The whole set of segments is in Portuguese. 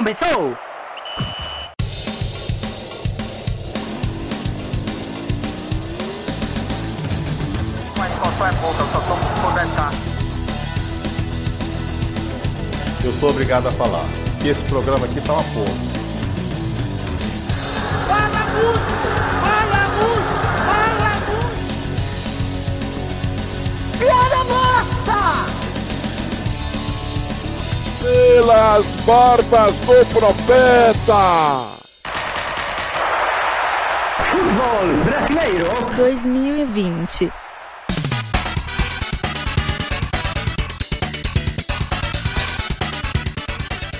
Começou! Mas qual é pouca, eu só tomo se for 10k. Eu sou obrigado a falar que esse programa aqui tá uma porra. Fala muito! Fala muito! Fala muito! Piada morta! Pelas barbas do profeta! Futebol brasileiro. 2020.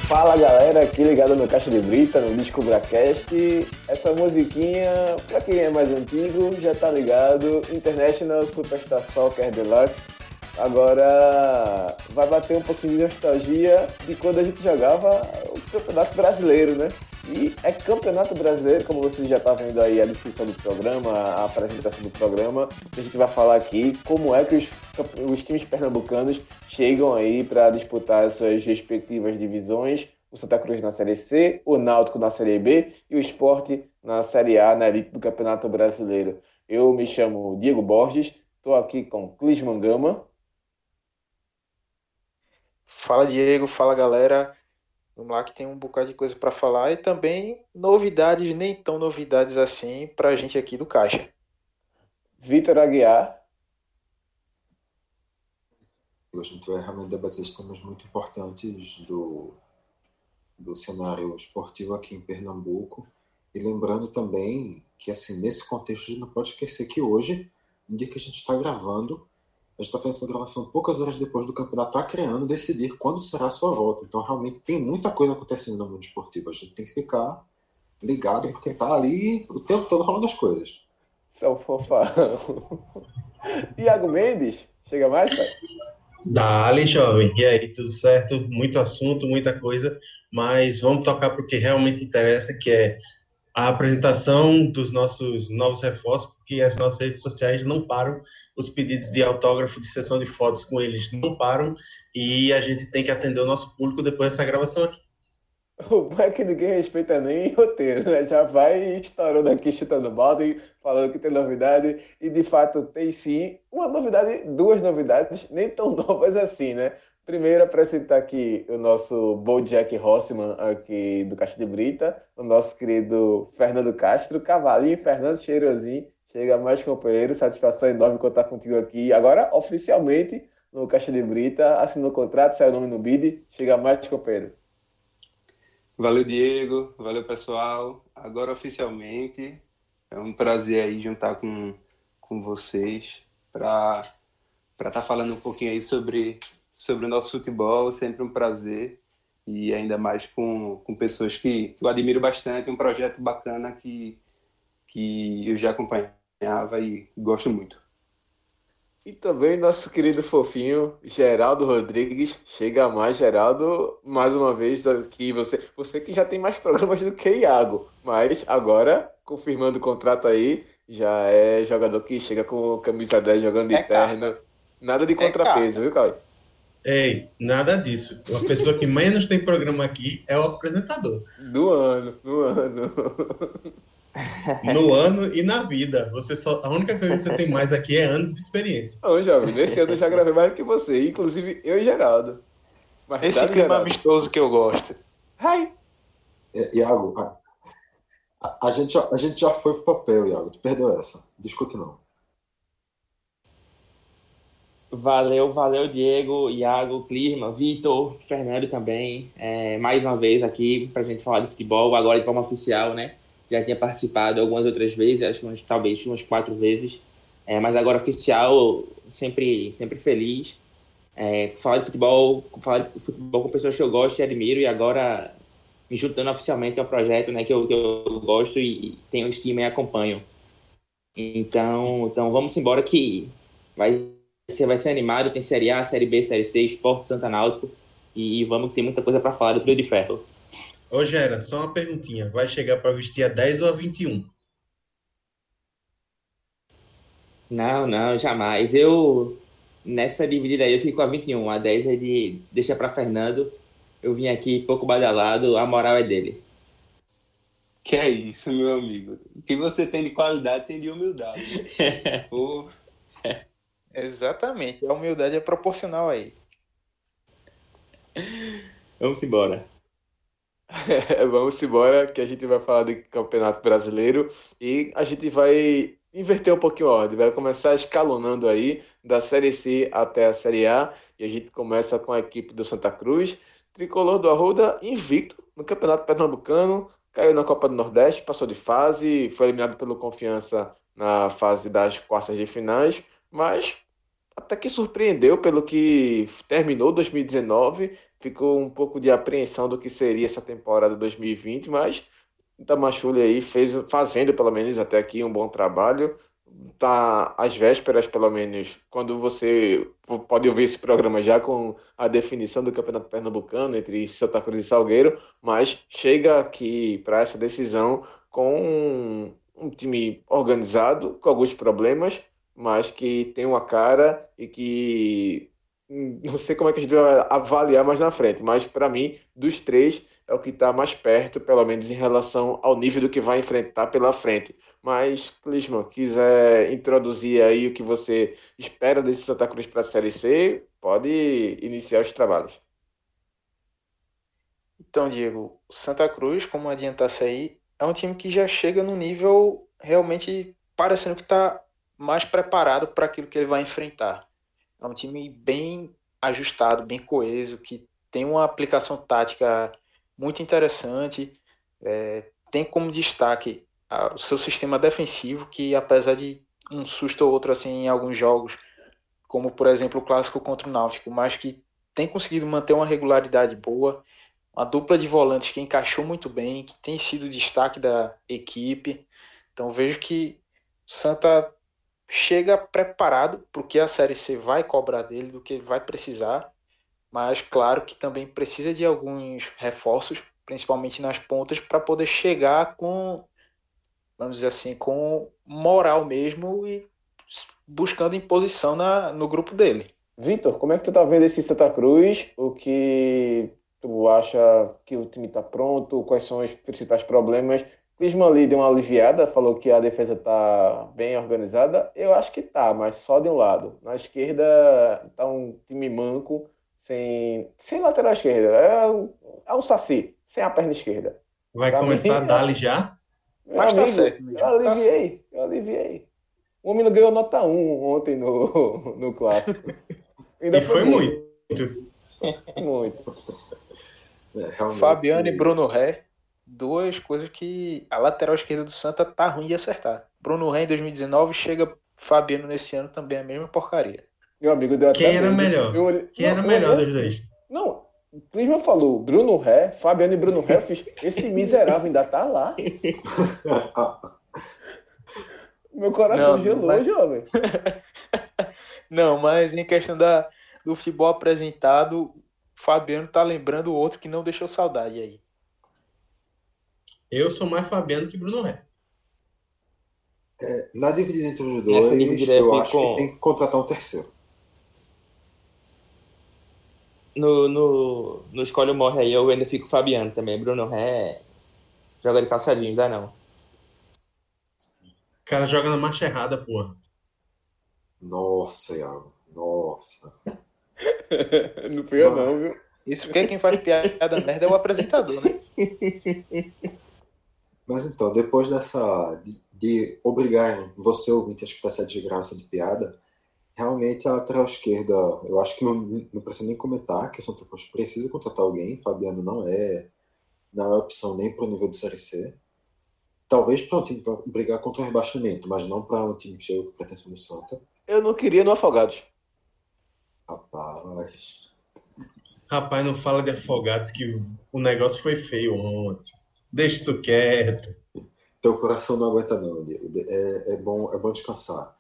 Fala galera, aqui ligado no Caixa de Brita, no DescubraCast. Essa musiquinha, pra quem é mais antigo, já tá ligado, International Superstar Soccer Deluxe. Agora vai bater um pouquinho de nostalgia de quando a gente jogava o Campeonato Brasileiro, né? E é Campeonato Brasileiro, como você já tá vendo aí a descrição do programa, a apresentação do programa, a gente vai falar aqui como é que os, os times pernambucanos chegam aí para disputar as suas respectivas divisões. O Santa Cruz na Série C, o Náutico na Série B e o Esporte na Série A, na elite do Campeonato Brasileiro. Eu me chamo Diego Borges, estou aqui com Clisman Gama. Fala Diego, fala galera. Vamos lá que tem um bocado de coisa para falar e também novidades, nem tão novidades assim, para a gente aqui do Caixa. Vitor Aguiar. A gente vai realmente debater temas muito importantes do, do cenário esportivo aqui em Pernambuco. E lembrando também que, assim, nesse contexto, a gente não pode esquecer que hoje, no dia que a gente está gravando, gente está fazendo essa gravação poucas horas depois do campeonato acreano decidir quando será a sua volta. Então, realmente, tem muita coisa acontecendo no mundo esportivo. A gente tem que ficar ligado, porque tá ali o tempo todo rolando as coisas. São fofão. Iago Mendes, chega mais, pai? Dale, jovem. E aí, tudo certo? Muito assunto, muita coisa, mas vamos tocar para o que realmente interessa, que é a apresentação dos nossos novos reforços, porque as nossas redes sociais não param, os pedidos de autógrafo, de sessão de fotos com eles não param, e a gente tem que atender o nosso público depois dessa gravação aqui. O é que ninguém respeita nem roteiro, né? Já vai estourando aqui, chutando balde, falando que tem novidade, e de fato tem sim uma novidade, duas novidades, nem tão novas assim, né? Primeiro, apresentar aqui o nosso Bojack Rossman, aqui do Caixa de Brita, o nosso querido Fernando Castro, Cavalinho Fernando Cheirosinho, chega mais companheiro, satisfação enorme contar contigo aqui, agora oficialmente no Caixa de Brita, assinou o contrato, saiu o nome no BID, chega mais companheiro. Valeu, Diego. Valeu, pessoal. Agora, oficialmente, é um prazer aí juntar com, com vocês para estar tá falando um pouquinho aí sobre, sobre o nosso futebol. Sempre um prazer. E ainda mais com, com pessoas que, que eu admiro bastante. Um projeto bacana que, que eu já acompanhava e gosto muito. E também nosso querido fofinho Geraldo Rodrigues. Chega mais, Geraldo, mais uma vez que você, você que já tem mais programas do que Iago, mas agora confirmando o contrato aí, já é jogador que chega com camisa 10 jogando É de terno. carta. Nada de É contrapeso, carta. viu, Cauê? Ei, nada disso. A pessoa que menos tem programa aqui é o apresentador. Do ano, do ano. No ano e na vida. Você só, a única coisa que você tem mais aqui é anos de experiência. Não, jovem, nesse ano eu já gravei mais do que você, inclusive eu e Geraldo. Mas Esse dado, clima Geraldo. amistoso que eu gosto. Ai, É, Iago, a, a, a gente, já- a gente já foi pro papel, Iago. Tu perdeu essa. Discute não. Valeu, valeu, Diego, Iago, Clisma, Vitor, Fernando também. É, mais uma vez aqui para a gente falar de futebol, agora de forma oficial, né? Já tinha participado algumas outras vezes, acho que talvez umas quatro vezes. É, mas agora oficial, sempre, sempre feliz. É, falar de futebol, falar de futebol com pessoas que eu gosto e admiro, e agora me juntando oficialmente ao projeto né, que, eu, que eu gosto e, tenho estima e acompanho. Então, então vamos embora que vai vai ser animado, tem Série A, Série B, Série C, Esporte Santa Náutico, e, vamos que tem muita coisa para falar do Trio de Ferro. Ô, Gera, só uma perguntinha. Vai chegar para vestir a 10 ou a 21? Não, não, jamais. Eu, nessa dividida aí, eu fico com a 21. A 10 é de deixa para Fernando. eu vim aqui pouco badalado, a moral é dele. Que é isso, meu amigo. O que você tem de qualidade tem de humildade. Pô. Exatamente. A humildade é proporcional aí. Vamos embora. Vamos embora, que a gente vai falar do Campeonato Brasileiro e a gente vai inverter um pouquinho a ordem, vai começar escalonando aí da Série C até a Série A e a gente começa com a equipe do Santa Cruz, tricolor do Arruda, invicto no Campeonato Pernambucano, caiu na Copa do Nordeste, passou de fase, foi eliminado pelo Confiança na fase das quartas de finais, mas até que surpreendeu pelo que terminou 2019, ficou um pouco de apreensão do que seria essa temporada 2020, mas Tamachule aí fez, fazendo pelo menos até aqui um bom trabalho. Tá às vésperas, pelo menos, quando você pode ouvir esse programa já com a definição do Campeonato Pernambucano entre Santa Cruz e Salgueiro, mas chega aqui para essa decisão com um, um time organizado, com alguns problemas, mas que tem uma cara e que não sei como é que a gente vai avaliar mais na frente, mas para mim, dos três, é o que está mais perto, pelo menos em relação ao nível do que vai enfrentar pela frente. Mas, Clisman, quiser introduzir aí o que você espera desse Santa Cruz para a Série C, pode iniciar os trabalhos. Então, Diego, Santa Cruz, como adiantasse aí, é um time que já chega no nível realmente parecendo que está mais preparado para aquilo que ele vai enfrentar. É um time bem ajustado, bem coeso, que tem uma aplicação tática muito interessante. É, tem como destaque a, o seu sistema defensivo, que apesar de um susto ou outro assim em alguns jogos, como por exemplo o clássico contra o Náutico, mas que tem conseguido manter uma regularidade boa, uma dupla de volantes que encaixou muito bem, que tem sido destaque da equipe. Então vejo que Santa chega preparado para que a Série C vai cobrar dele, do que ele vai precisar, mas claro que também precisa de alguns reforços, principalmente nas pontas, para poder chegar com, vamos dizer assim, com moral mesmo e buscando imposição na, no grupo dele. Vitor, como é que tu tá vendo esse Santa Cruz? O que tu acha que o time está pronto? Quais são os principais problemas? Clisman ali deu uma aliviada, falou que a defesa está bem organizada. Eu acho que tá, mas só de um lado. Na esquerda tá um time manco, sem, sem lateral esquerda. É, é um saci, sem a perna esquerda. Vai pra começar mim, a dar já? Mas tá certo. Eu aliviei, eu aliviei. O menino ganhou nota 1 ontem no, no clássico. Ainda e foi, foi muito. Muito. É, Fabiano e Bruno Ré duas coisas que a lateral esquerda do Santa tá ruim de acertar. Bruno Rey em 2019 chega Fabiano nesse ano também a mesma porcaria. Meu amigo deu Quem era melhor? Eu... Quem não, era melhor dos dois? Não, o Clisman falou Bruno Ré, Fabiano e Bruno Ré, eu fiz, esse miserável ainda tá lá. Meu coração não, gelou, mas... jovem. não, mas em questão da, do futebol apresentado, Fabiano tá lembrando o outro que não deixou saudade aí. Eu sou mais Fabiano que Bruno Ré. É, na dividida entre os dois, eu acho com... que tem que contratar um terceiro. No, no, no Escolhe ou Morre aí, eu ainda fico Fabiano também. Bruno Ré joga de calçadinho, dá não. O cara joga na marcha errada, porra. Nossa, Iago. Nossa. não fui eu não, viu? Isso porque quem faz piada merda é o apresentador, né? Mas então, depois dessa. de, de obrigar você, ouvinte, a escutar essa desgraça de piada, realmente a lateral esquerda, eu acho que não, não precisa nem comentar que o Santa Cruz precisa contratar alguém. Fabiano não é, não é opção nem para o nível de Série C. Talvez para um time para brigar contra o rebaixamento, mas não para um time que chega com pretensão do Santa. Eu não queria no Afogados. Rapaz. Rapaz, não fala de Afogados que o negócio foi feio ontem. Deixa isso quieto. Teu coração não aguenta não, Diego. É, é, bom, é bom descansar.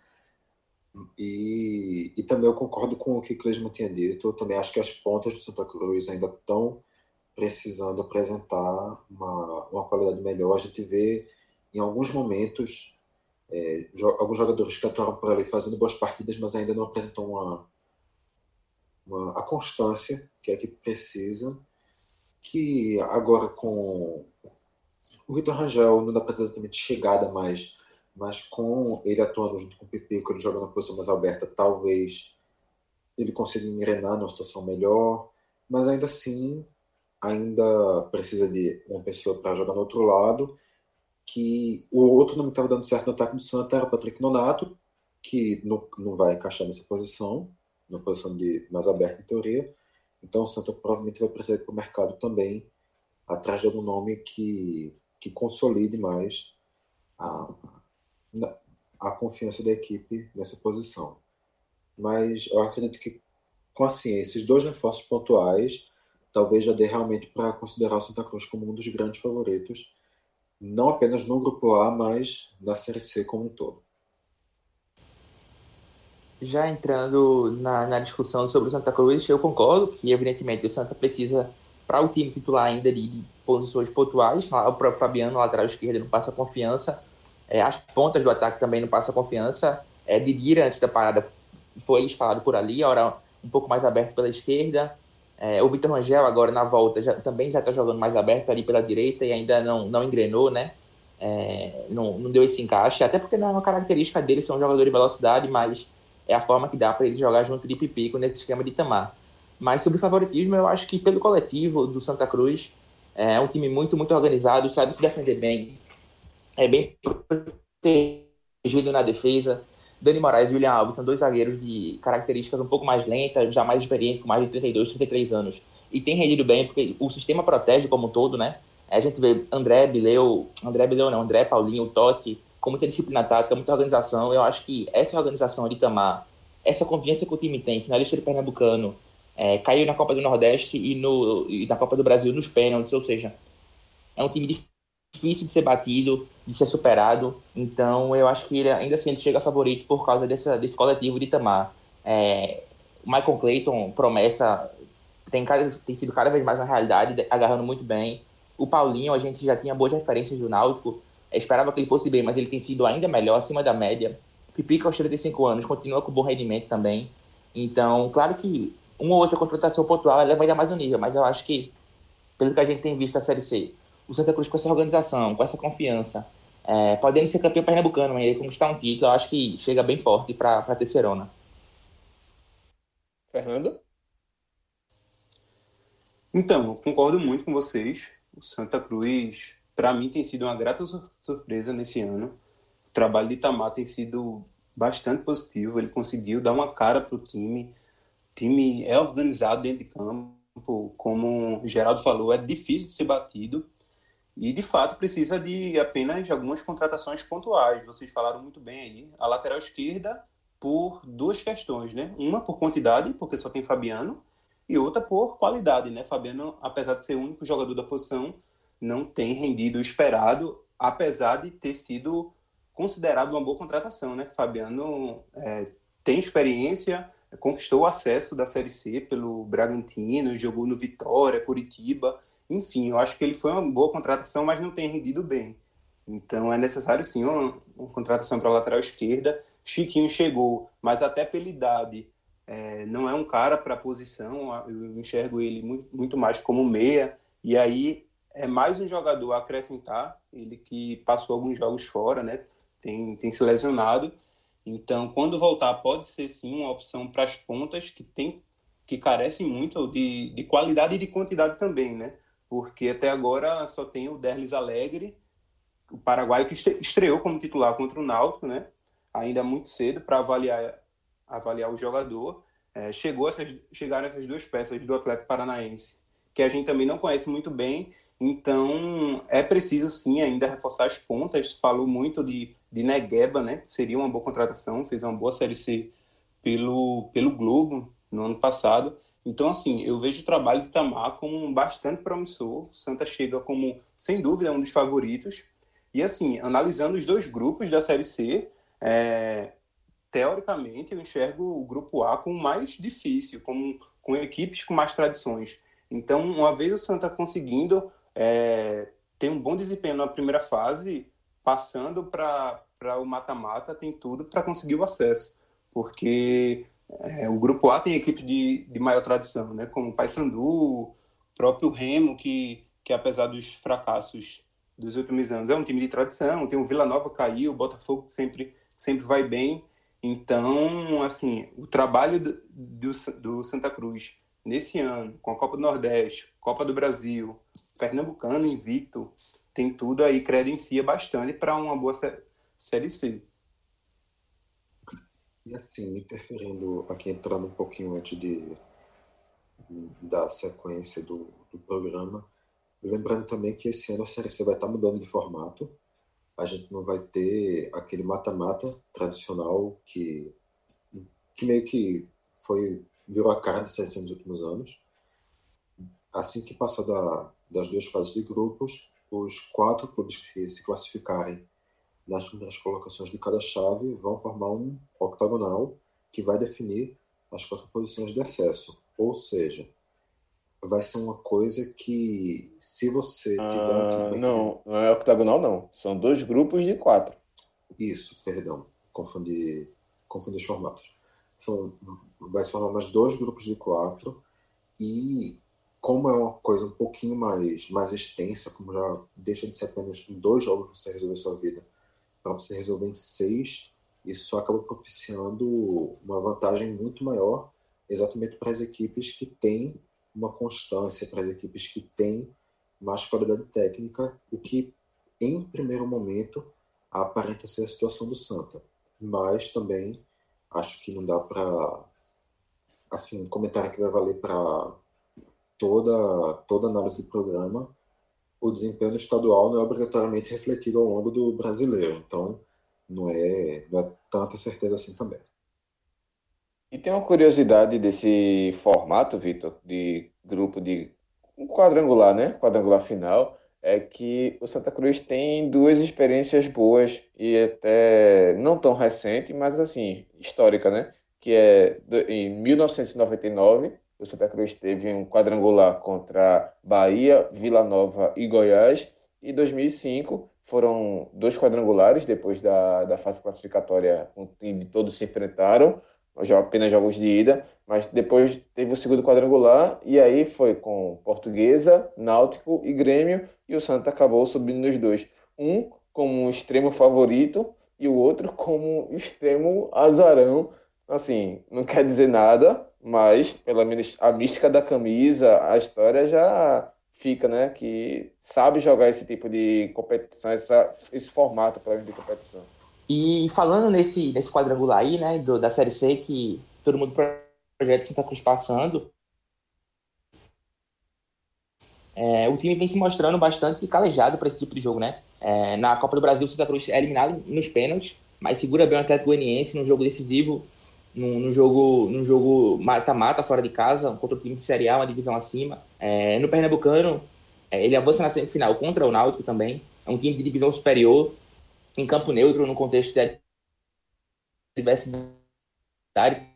E, e também eu concordo com o que o Clesman tinha dito. Eu também acho que as pontas do Santa Cruz ainda estão precisando apresentar uma, uma qualidade melhor. A gente vê em alguns momentos é, alguns jogadores que atuaram por ali fazendo boas partidas, mas ainda não apresentam uma, uma, a constância que é que precisa. que agora com o Vitor Rangel não dá para exatamente chegada mais, mas com ele atuando junto com o PP, quando ele joga na posição mais aberta, talvez ele consiga engrenar numa situação melhor, mas ainda assim ainda precisa de uma pessoa para jogar no outro lado, que o outro não estava dando certo no ataque do Santa era o Patrick Nonato, que não, não vai encaixar nessa posição, na posição de mais aberta em teoria, então o Santa provavelmente vai precisar ir para o mercado também, atrás de algum nome que, que consolide mais a, a confiança da equipe nessa posição. Mas eu acredito que com assim, esses dois reforços pontuais, talvez já dê realmente para considerar o Santa Cruz como um dos grandes favoritos, não apenas no grupo A, mas na Série C como um todo. Já entrando na, na discussão sobre o Santa Cruz, eu concordo que, evidentemente, o Santa precisa, para o time titular ainda, de, de posições pontuais. O próprio Fabiano, lateral esquerdo, não passa confiança. É, as pontas do ataque também não passa confiança. É, Didira, antes da parada, foi falado por ali, hora um pouco mais aberto pela esquerda. É, o Vitor Rangel, agora na volta, já, também já está jogando mais aberto ali pela direita e ainda não, não engrenou, né? É, não, não deu esse encaixe, até porque não é uma característica dele ser um jogador de velocidade, mas é a forma que dá para ele jogar junto de Pipico nesse esquema de Tamar. Mas sobre favoritismo, eu acho que pelo coletivo do Santa Cruz, é um time muito, muito organizado, sabe se defender bem, é bem protegido na defesa. Dani Moraes e William Alves são dois zagueiros de características um pouco mais lentas, já mais experientes, com mais de 32, 33 anos. E tem rendido bem, porque o sistema protege como um todo, né? A gente vê André Bileu, André Bileu não, André Paulinho, Totti, com muita disciplina tática, muita organização. Eu acho que essa organização de Tamar, essa confiança que o time tem, finalista de Pernambucano, é, caiu na Copa do Nordeste e, no, e na Copa do Brasil nos pênaltis, ou seja, é um time difícil de ser batido, de ser superado. Então, eu acho que ele, ainda assim ele chega favorito por causa dessa, desse coletivo de Tamar. É, Michael Clayton, promessa, tem, cada, tem sido cada vez mais uma realidade, agarrando muito bem. O Paulinho, a gente já tinha boas referências do Náutico, esperava que ele fosse bem, mas ele tem sido ainda melhor, acima da média. Pipica aos 35 anos, continua com bom rendimento também. Então, claro que uma ou outra contratação pontual leva ainda mais o nível, mas eu acho que, pelo que a gente tem visto na Série C, o Santa Cruz com essa organização, com essa confiança, é, podendo ser campeão pernambucano e conquistar um título, eu acho que chega bem forte para a Terceirona. Fernando? Então, eu concordo muito com vocês. O Santa Cruz para mim tem sido uma grata surpresa nesse ano. O trabalho de Itamar tem sido bastante positivo. Ele conseguiu dar uma cara para o time. Time é organizado dentro de campo, como o Geraldo falou, é difícil de ser batido. E de fato precisa de apenas algumas contratações pontuais. Vocês falaram muito bem aí. A lateral esquerda por duas questões, né? Uma por quantidade, porque só tem Fabiano, e outra por qualidade, né? Fabiano, apesar de ser o único jogador da posição, não tem rendido o esperado, apesar de ter sido considerado uma boa contratação, né? Fabiano é, tem experiência, conquistou o acesso da Série C pelo Bragantino, jogou no Vitória, Curitiba, enfim, eu acho que ele foi uma boa contratação, mas não tem rendido bem. Então é necessário sim uma, uma contratação para a lateral esquerda. Chiquinho chegou, mas até pela idade é, não é um cara para posição. Eu enxergo ele muito, muito mais como meia. E aí é mais um jogador a acrescentar, ele que passou alguns jogos fora, né? Tem, tem se lesionado. Então, quando voltar, pode ser sim uma opção para as pontas que tem que carecem muito de, de qualidade e de quantidade também, né? Porque até agora só tem o Derlis Alegre, o paraguaio que estreou como titular contra o Náutico, né? Ainda muito cedo para avaliar avaliar o jogador. É, chegou essas, chegaram essas duas peças do Atlético Paranaense, que a gente também não conhece muito bem então, é preciso sim ainda reforçar as pontas. Falou muito de, de Negueba, né? Seria uma boa contratação, fez uma boa Série C pelo, pelo Globo no ano passado. Então, assim, eu vejo o trabalho do Tamar como bastante promissor. Santa chega como, sem dúvida, um dos favoritos. E, assim, analisando os dois grupos da Série C, é, teoricamente, eu enxergo o grupo A como mais difícil, como, com equipes com mais tradições. Então, uma vez o Santa conseguindo é, tem um bom desempenho na primeira fase, passando para o mata-mata, tem tudo para conseguir o acesso. Porque é, o Grupo A tem equipes de, de maior tradição, né? como o Paysandu, o próprio Remo, que, que apesar dos fracassos dos últimos anos, é um time de tradição, tem o Vila Nova caiu, o Botafogo sempre, sempre vai bem. Então, assim, o trabalho do, do, do Santa Cruz nesse ano, com a Copa do Nordeste, Copa do Brasil, Pernambucano invicto, tem tudo aí, credencia bastante para uma boa sé Série C. E assim, interferindo aqui, entrando um pouquinho antes de, da sequência do, do programa, lembrando também que esse ano a Série C vai estar mudando de formato, a gente não vai ter aquele mata-mata tradicional que, que meio que foi virou a cara da Série C nos últimos anos. Assim que passar da, das duas fases de grupos, os quatro clubes que se classificarem nas primeiras colocações de cada chave vão formar um octagonal que vai definir as quatro posições de acesso. Ou seja, vai ser uma coisa que, se você tiver um time. Ah, não, não é octagonal, não. São dois grupos de quatro. Isso, perdão. Confundi, confundi os formatos. São, vai se formar mais dois grupos de quatro. E, como é uma coisa um pouquinho mais, mais extensa, como já deixa de ser apenas em dois jogos você resolver sua vida, para você resolver em seis, isso acaba propiciando uma vantagem muito maior, exatamente para as equipes que têm uma constância para as equipes que têm mais qualidade técnica, o que, em primeiro momento, aparenta ser a situação do Santa. Mas também acho que não dá para. Assim, um comentário que vai valer para toda, toda análise do programa. O desempenho estadual não é obrigatoriamente refletido ao longo do brasileiro. Então, não é, não é tanta certeza assim também. E tem uma curiosidade desse formato, Vitor, de grupo de um quadrangular, né? Quadrangular final, é que o Santa Cruz tem duas experiências boas e até não tão recente, mas assim, histórica, né? Que é em 1999, o Santa Cruz teve um quadrangular contra Bahia, Vila Nova e Goiás, e 2005 foram dois quadrangulares depois da, da fase classificatória, onde todos se enfrentaram apenas jogos de ida, mas depois teve o segundo quadrangular e aí foi com Portuguesa, Náutico e Grêmio e o Santa acabou subindo nos dois. Um como um extremo favorito e o outro como extremo azarão. Assim, não quer dizer nada, mas pelo menos a mística da camisa, a história já fica, né? Que sabe jogar esse tipo de competição, essa, esse formato para de competição. E falando nesse, nesse quadrangular aí, né, do, da Série C, que todo mundo projeto Santa Cruz passando, é, o time vem se mostrando bastante calejado para esse tipo de jogo, né? É, na Copa do Brasil, Santa Cruz é eliminado nos pênaltis, mas segura bem o Atlético Goianiense num jogo decisivo, num, num jogo num jogo mata-mata fora de casa, contra o time de Série A, uma divisão acima. É, no Pernambucano, é, ele avança na semifinal contra o Náutico também, é um time de divisão superior, em campo neutro, no contexto de diversidade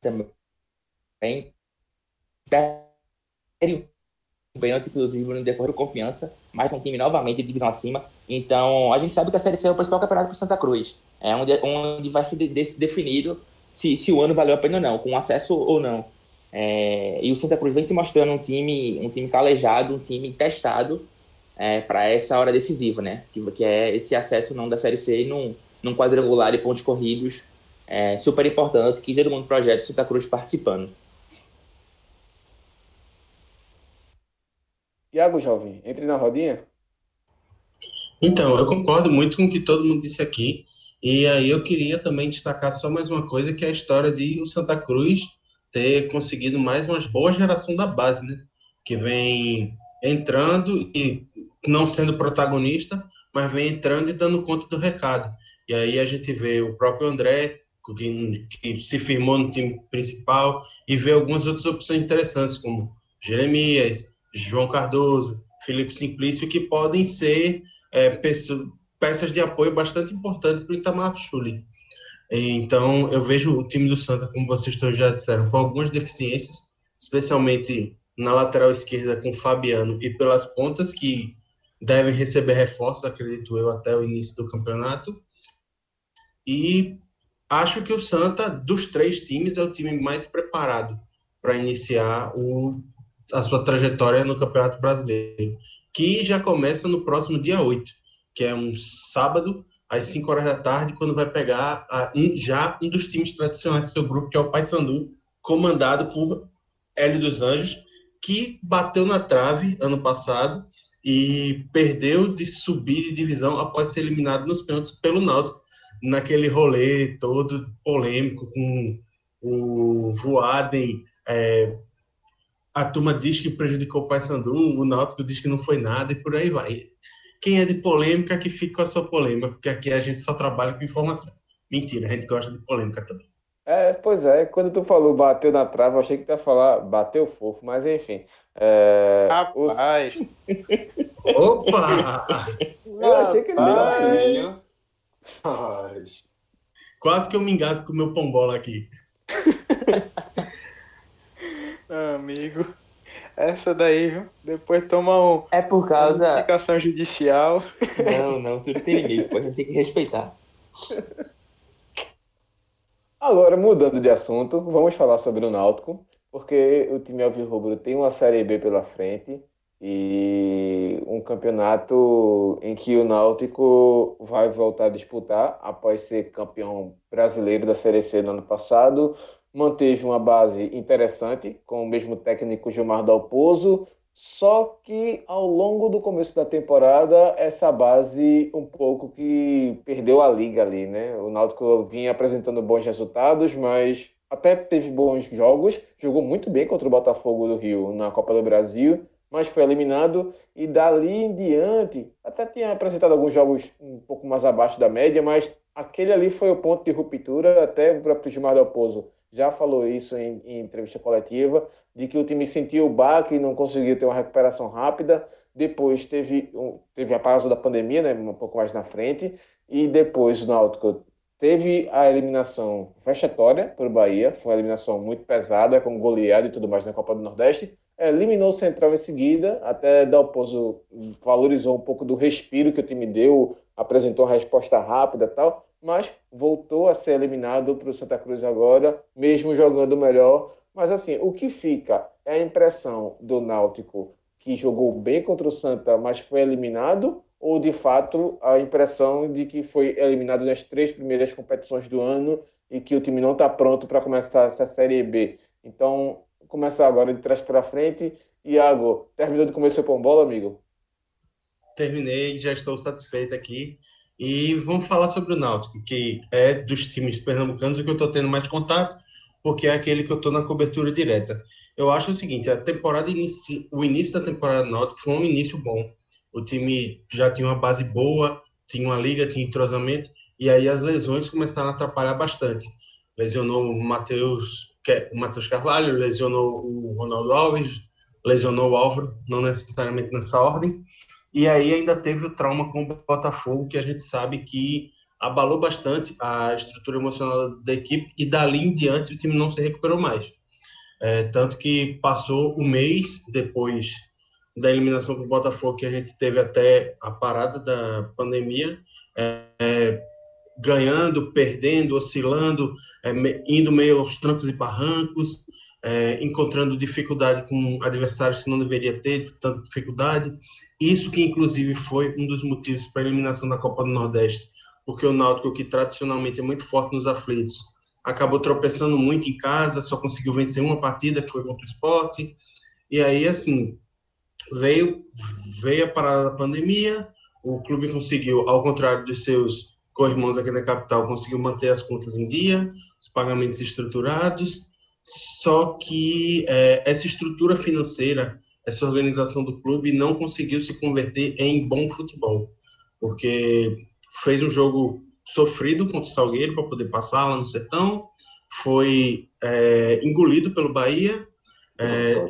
também. Perde um pênalti, inclusive, no decorrer de confiança, mas é um time novamente de divisão acima. Então, a gente sabe que a Série C é o principal campeonato para Santa Cruz. É onde, onde vai ser de, de, definido se, se o ano valeu a pena ou não, com acesso ou não. É, e o Santa Cruz vem se mostrando um time, um time calejado, um time testado é, para essa hora decisiva, né? Que, que é esse acesso não da Série C num, num quadrangular de pontos corridos é, super importante que todo mundo projeto Santa Cruz participando. Iago Jovem, entre na rodinha. Então, eu concordo muito com o que todo mundo disse aqui. E aí eu queria também destacar só mais uma coisa, que é a história de o Santa Cruz ter conseguido mais uma boa geração da base, né? Que vem entrando e não sendo protagonista, mas vem entrando e dando conta do recado. E aí a gente vê o próprio André, que, que se firmou no time principal, e vê algumas outras opções interessantes, como Jeremias, João Cardoso, Felipe Simplício, que podem ser é, peças de apoio bastante importantes para o Itamar Chuli. Então, eu vejo o time do Santa, como vocês todos já disseram, com algumas deficiências, especialmente na lateral esquerda com Fabiano e pelas pontas que devem receber reforços, acredito eu, até o início do campeonato. E acho que o Santa, dos três times, é o time mais preparado para iniciar o a sua trajetória no Campeonato Brasileiro, que já começa no próximo dia 8, que é um sábado, às 5 horas da tarde, quando vai pegar a, um, já um dos times tradicionais do seu grupo, que é o Paysandu, comandado por Hélio dos Anjos, que bateu na trave ano passado e perdeu de subir de divisão após ser eliminado nos pênaltis pelo Náutico, naquele rolê todo polêmico com o Voaden. É, a turma diz que prejudicou o Paysandu, o Náutico diz que não foi nada e por aí vai. Quem é de polêmica que fica com a sua polêmica, porque aqui a gente só trabalha com informação. Mentira, a gente gosta de polêmica também. É, pois é, quando tu falou bateu na trave, eu achei que tu ia falar bateu fofo, mas enfim. É, Rapaz! Os... Opa! eu achei que ele Rapaz. Quase que eu me engasgo com o meu pombola aqui. Amigo, essa daí, viu? Depois toma um. É por causa. Comunicação judicial. Não, não, tudo tem limite, pô, a gente tem que respeitar. Agora, mudando de assunto, vamos falar sobre o Náutico, porque o time Alvirrubro tem uma Série B pela frente e um campeonato em que o Náutico vai voltar a disputar após ser campeão brasileiro da Série C no ano passado. Manteve uma base interessante com o mesmo técnico Gilmar Dalpozo, só que ao longo do começo da temporada, essa base um pouco que perdeu a liga ali, né? O Náutico vinha apresentando bons resultados, mas até teve bons jogos, jogou muito bem contra o Botafogo do Rio na Copa do Brasil, mas foi eliminado e dali em diante, até tinha apresentado alguns jogos um pouco mais abaixo da média, mas aquele ali foi o ponto de ruptura, até o próprio Gilmar Del Pozo já falou isso em, em entrevista coletiva, de que o time sentiu o baque e não conseguiu ter uma recuperação rápida. Depois teve, um, teve a pausa da pandemia, né, um pouco mais na frente, e depois o Náutico teve a eliminação vexatória para o Bahia, foi uma eliminação muito pesada, com goleada e tudo mais na Copa do Nordeste. Eliminou o Central em seguida, até Dalpozo valorizou um pouco do respiro que o time deu, apresentou uma resposta rápida tal, mas voltou a ser eliminado para o Santa Cruz agora, mesmo jogando melhor. Mas assim, o que fica é a impressão do Náutico que jogou bem contra o Santa, mas foi eliminado, ou de fato a impressão de que foi eliminado nas três primeiras competições do ano e que o time não está pronto para começar essa Série B. Então, começar agora de trás para frente. Iago, terminou de comer seu pão bola, amigo? Terminei, já estou satisfeito aqui. E vamos falar sobre o Náutico, que é dos times pernambucanos o que eu estou tendo mais contato, porque é aquele que eu estou na cobertura direta. Eu acho o seguinte, a temporada inici... o início da temporada do Náutico foi um início bom. O time já tinha uma base boa, tinha uma liga, tinha entrosamento, e aí as lesões começaram a atrapalhar bastante. Lesionou o Matheus, o Matheus Carvalho, lesionou o Ronaldo Alves, lesionou o Álvaro, não necessariamente nessa ordem, e aí ainda teve o trauma com o Botafogo, que a gente sabe que abalou bastante a estrutura emocional da equipe e dali em diante o time não se recuperou mais. É, tanto que passou um mês depois da eliminação do Botafogo, que a gente teve até a parada da pandemia, é, é, ganhando, perdendo, oscilando, é, indo meio aos trancos e barrancos, é, encontrando dificuldade com adversários que não deveria ter tanta dificuldade. Isso que, inclusive, foi um dos motivos para a eliminação da Copa do Nordeste, porque o Náutico, que tradicionalmente é muito forte nos aflitos, acabou tropeçando muito em casa, só conseguiu vencer uma partida, que foi contra o esporte. E aí, assim, veio, veio a parada da pandemia, o clube conseguiu, ao contrário dos seus co-irmãos aqui da capital, conseguiu manter as contas em dia, os pagamentos estruturados, só que é, essa estrutura financeira, essa organização do clube não conseguiu se converter em bom futebol, porque fez um jogo sofrido contra o Salgueiro para poder passar lá no Sertão, foi é, engolido pelo Bahia, é,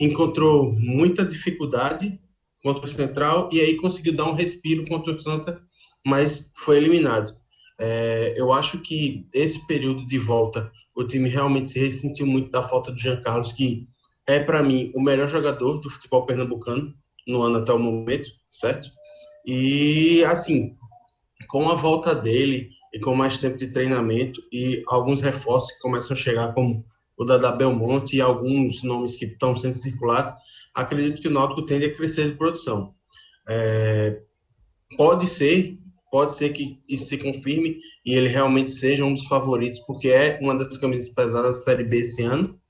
encontrou muita dificuldade contra o Central e aí conseguiu dar um respiro contra o Santa, mas foi eliminado. É, eu acho que esse período de volta, o time realmente se ressentiu muito da falta do Jean Carlos, que é, para mim, o melhor jogador do futebol pernambucano no ano até o momento, certo? E, assim, com a volta dele e com mais tempo de treinamento e alguns reforços que começam a chegar, como o da Belmonte e alguns nomes que estão sendo circulados, acredito que o Náutico tende a crescer de produção. É, pode ser, pode ser que isso se confirme e ele realmente seja um dos favoritos, porque é uma das camisas pesadas da Série B esse ano,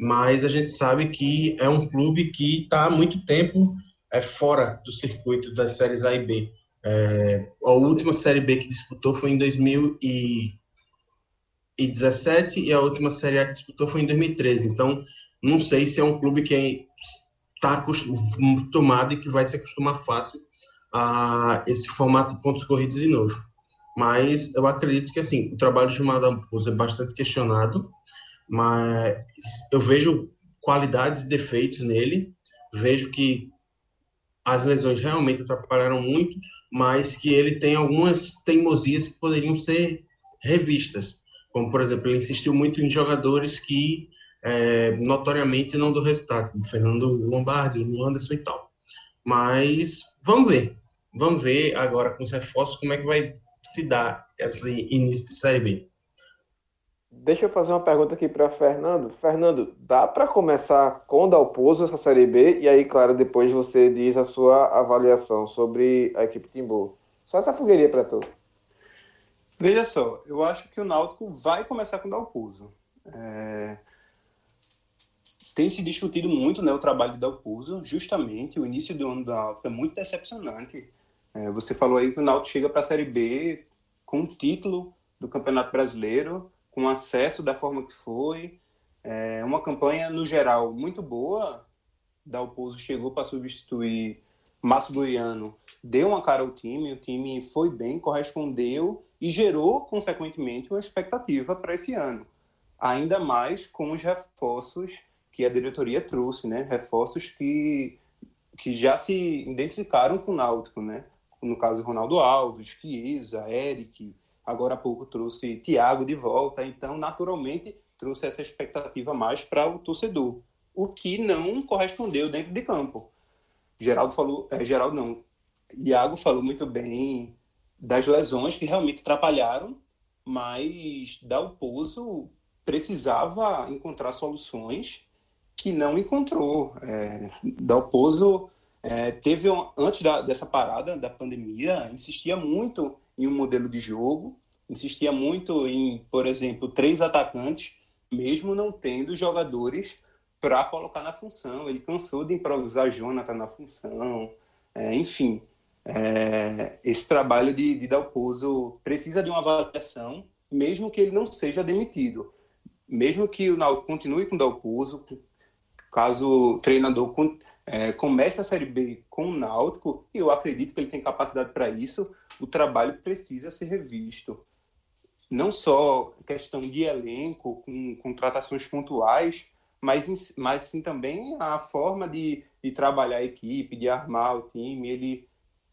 mas a gente sabe que é um clube que está há muito tempo é, fora do circuito das séries A e B. É, a última Série B que disputou foi em 2017 e a última Série A que disputou foi em 2013. Então, não sei se é um clube que está acostumado e que vai se acostumar fácil a esse formato de pontos corridos de novo. Mas eu acredito que assim o trabalho de Madame Pouso é bastante questionado, mas eu vejo qualidades e defeitos nele, vejo que as lesões realmente atrapalharam muito, mas que ele tem algumas teimosias que poderiam ser revistas. Como, por exemplo, ele insistiu muito em jogadores que é, notoriamente não dão resultado, como Fernando Lombardi, o Anderson e tal. Mas vamos ver. Vamos ver agora com os reforços como é que vai se dar esse início de Série B. Deixa eu fazer uma pergunta aqui para Fernando. Fernando, dá para começar com Dalpozo essa Série B? E aí, claro, depois você diz a sua avaliação sobre a equipe Timbu. Só essa fogueirinha para tu. Veja só, eu acho que o Náutico vai começar com Dalpozo. É... Tem se discutido muito né, o trabalho de Dalpozo, justamente o início do ano do Náutico é muito decepcionante. É, você falou aí que o Náutico chega para a Série B com o título do Campeonato Brasileiro, com acesso da forma que foi. É uma campanha, no geral, muito boa. Dalpozo chegou para substituir Márcio Goiano, deu uma cara ao time, o time foi bem, correspondeu e gerou, consequentemente, uma expectativa para esse ano. Ainda mais com os reforços que a diretoria trouxe, né? Reforços que, que já se identificaram com o Náutico, né? No caso, Ronaldo Alves, Chiesa, Eric, agora há pouco trouxe Thiago de volta, então naturalmente trouxe essa expectativa mais para o torcedor, o que não correspondeu dentro de campo. Geraldo falou, é, Geraldo não, Iago falou muito bem das lesões que realmente atrapalharam, mas Dalpozo precisava encontrar soluções que não encontrou. É, Dalpozo é, teve antes da, dessa parada da pandemia insistia muito em um modelo de jogo, insistia muito em, por exemplo, três atacantes, mesmo não tendo jogadores para colocar na função. Ele cansou de improvisar Jonathan na função, é, enfim. É, esse trabalho de, de Dalpozo precisa de uma avaliação, mesmo que ele não seja demitido. Mesmo que o Náutico continue com o Dalpozo, caso o treinador é, comece a Série B com o Náutico, eu acredito que ele tem capacidade para isso, o trabalho precisa ser revisto. Não só questão de elenco, com contratações pontuais, mas, mas sim também a forma de, de trabalhar a equipe, de armar o time. Ele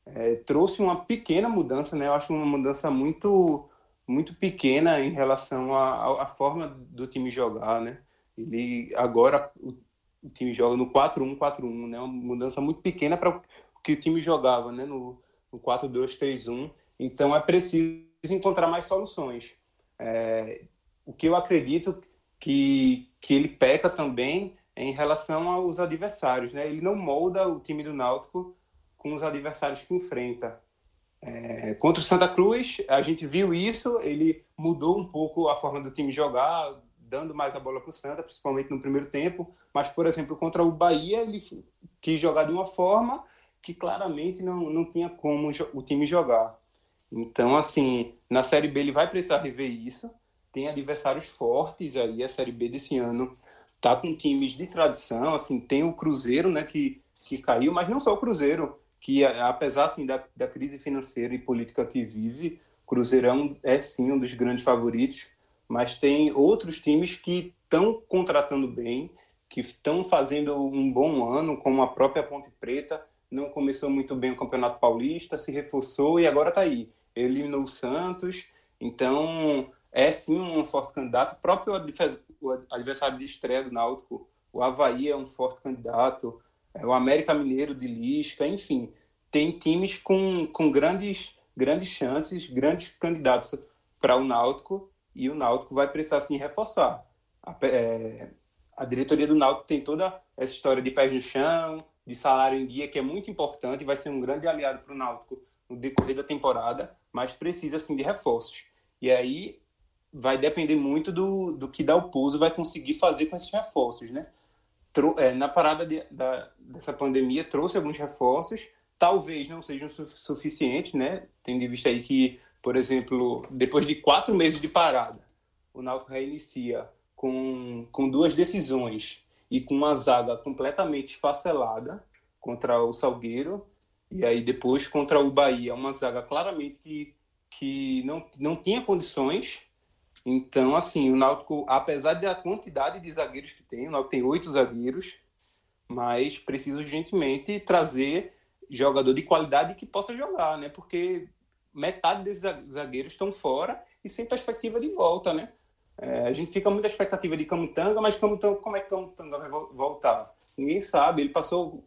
é, trouxe uma pequena mudança, né? eu acho uma mudança muito, muito pequena em relação à, forma do time jogar. Né? Ele agora o, o time joga no 4-1-4-1, né? uma mudança muito pequena para o que o time jogava né? no, no 4-2-3-1. Então é preciso encontrar mais soluções. É, o que eu acredito que, que ele peca também é em relação aos adversários. Né? Ele não molda o time do Náutico com os adversários que enfrenta. É, contra o Santa Cruz, a gente viu isso, ele mudou um pouco a forma do time jogar, dando mais a bola para o Santa, principalmente no primeiro tempo. Mas, por exemplo, contra o Bahia, ele quis jogar de uma forma que claramente não, não tinha como o time jogar. Então, assim, na Série B ele vai precisar rever isso. Tem adversários fortes aí, a Série B desse ano tá com times de tradição, assim, tem o Cruzeiro, né, que, que caiu, mas não só o Cruzeiro, que apesar, assim, da, da crise financeira e política que vive, o Cruzeirão é, sim, um dos grandes favoritos, mas tem outros times que estão contratando bem, que estão fazendo um bom ano, como a própria Ponte Preta, não começou muito bem o Campeonato Paulista, se reforçou e agora está aí. Eliminou o Santos, então é sim um forte candidato. O próprio adversário de estreia do Náutico, o Havaí é um forte candidato, é o América Mineiro de Lisca, enfim, tem times com, com grandes, grandes chances, grandes candidatos para o Náutico e o Náutico vai precisar sim reforçar. a, é, a diretoria do Náutico tem toda essa história de pés no chão, de salário em dia, que é muito importante, vai ser um grande aliado para o Náutico no decorrer da temporada, mas precisa sim de reforços. E aí vai depender muito do, do que Dalpozo vai conseguir fazer com esses reforços, né? é, na parada de, da, dessa pandemia trouxe alguns reforços, talvez não sejam su suficientes, né? Tendo em vista aí que, por exemplo, depois de quatro meses de parada, o Náutico reinicia com, com duas decisões e com uma zaga completamente esfacelada contra o Salgueiro e aí depois contra o Bahia, uma zaga claramente que, que não, não tinha condições então, assim, o Náutico, apesar da quantidade de zagueiros que tem, o Náutico tem oito zagueiros, mas precisa urgentemente trazer jogador de qualidade que possa jogar, né? Porque metade desses zagueiros estão fora e sem perspectiva de volta, né? É, a gente fica muita expectativa de Camutanga, mas Camutanga, como é que Camutanga vai voltar? Ninguém sabe. Ele passou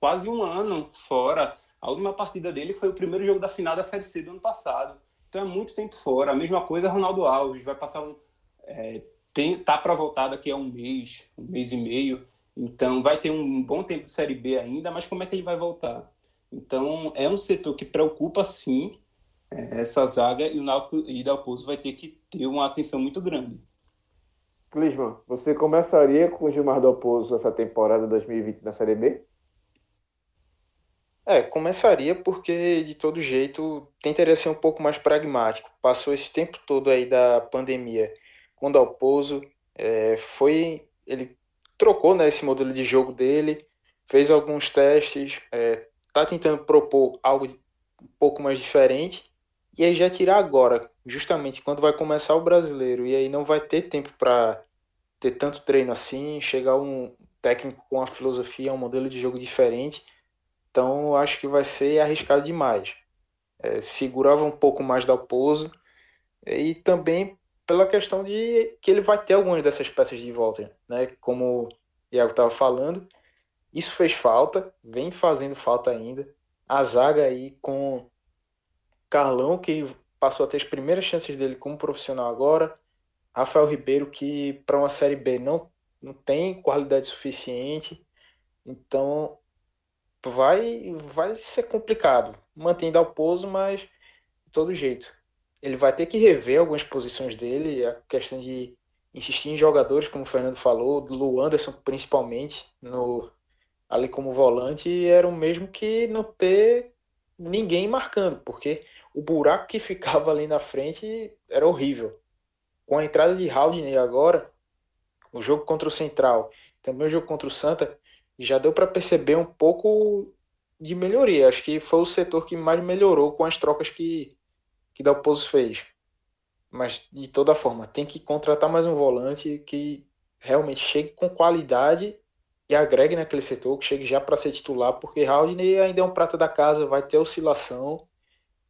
quase um ano fora. A última partida dele foi o primeiro jogo da final da Série C do ano passado. Então é muito tempo fora. A mesma coisa Ronaldo Alves, vai passar um. É, tem, tá para voltar daqui a um mês, um mês e meio. Então vai ter um bom tempo de Série B ainda, mas como é que ele vai voltar? Então é um setor que preocupa sim essa zaga e o Náutico e Dalpozo vai ter que ter uma atenção muito grande. Clisman, você começaria com o Gilmar Dalpozo essa temporada 2020 na Série B? É, começaria porque, de todo jeito, tentaria ser um pouco mais pragmático. Passou esse tempo todo aí da pandemia com o Dalpozo, é, foi, ele trocou né, esse modelo de jogo dele, fez alguns testes, é, tá tentando propor algo um pouco mais diferente, e aí já tirar agora, justamente quando vai começar o brasileiro, e aí não vai ter tempo para ter tanto treino assim, chegar um técnico com uma filosofia, um modelo de jogo diferente então, acho que vai ser arriscado demais. É, segurava um pouco mais da pouso e também pela questão de que ele vai ter algumas dessas peças de volta, né? Como o Iago estava falando, isso fez falta, vem fazendo falta ainda. A zaga aí com Carlão, que passou a ter as primeiras chances dele como profissional agora. Rafael Ribeiro, que para uma Série B não, não tem qualidade suficiente. Então, vai, vai ser complicado. Mantém Dalpozo, mas de todo jeito. Ele vai ter que rever algumas posições dele, a questão de insistir em jogadores, como o Fernando falou, do Anderson principalmente, no, ali como volante, era o mesmo que não ter ninguém marcando, porque o buraco que ficava ali na frente era horrível. Com a entrada de Haldney agora, o jogo contra o Central, também o jogo contra o Santa, já deu para perceber um pouco de melhoria. Acho que foi o setor que mais melhorou com as trocas que, que Dalpozo fez. Mas, de toda forma, tem que contratar mais um volante que realmente chegue com qualidade e agregue naquele setor, que chegue já para ser titular, porque Haldney ainda é um prata da casa, vai ter oscilação.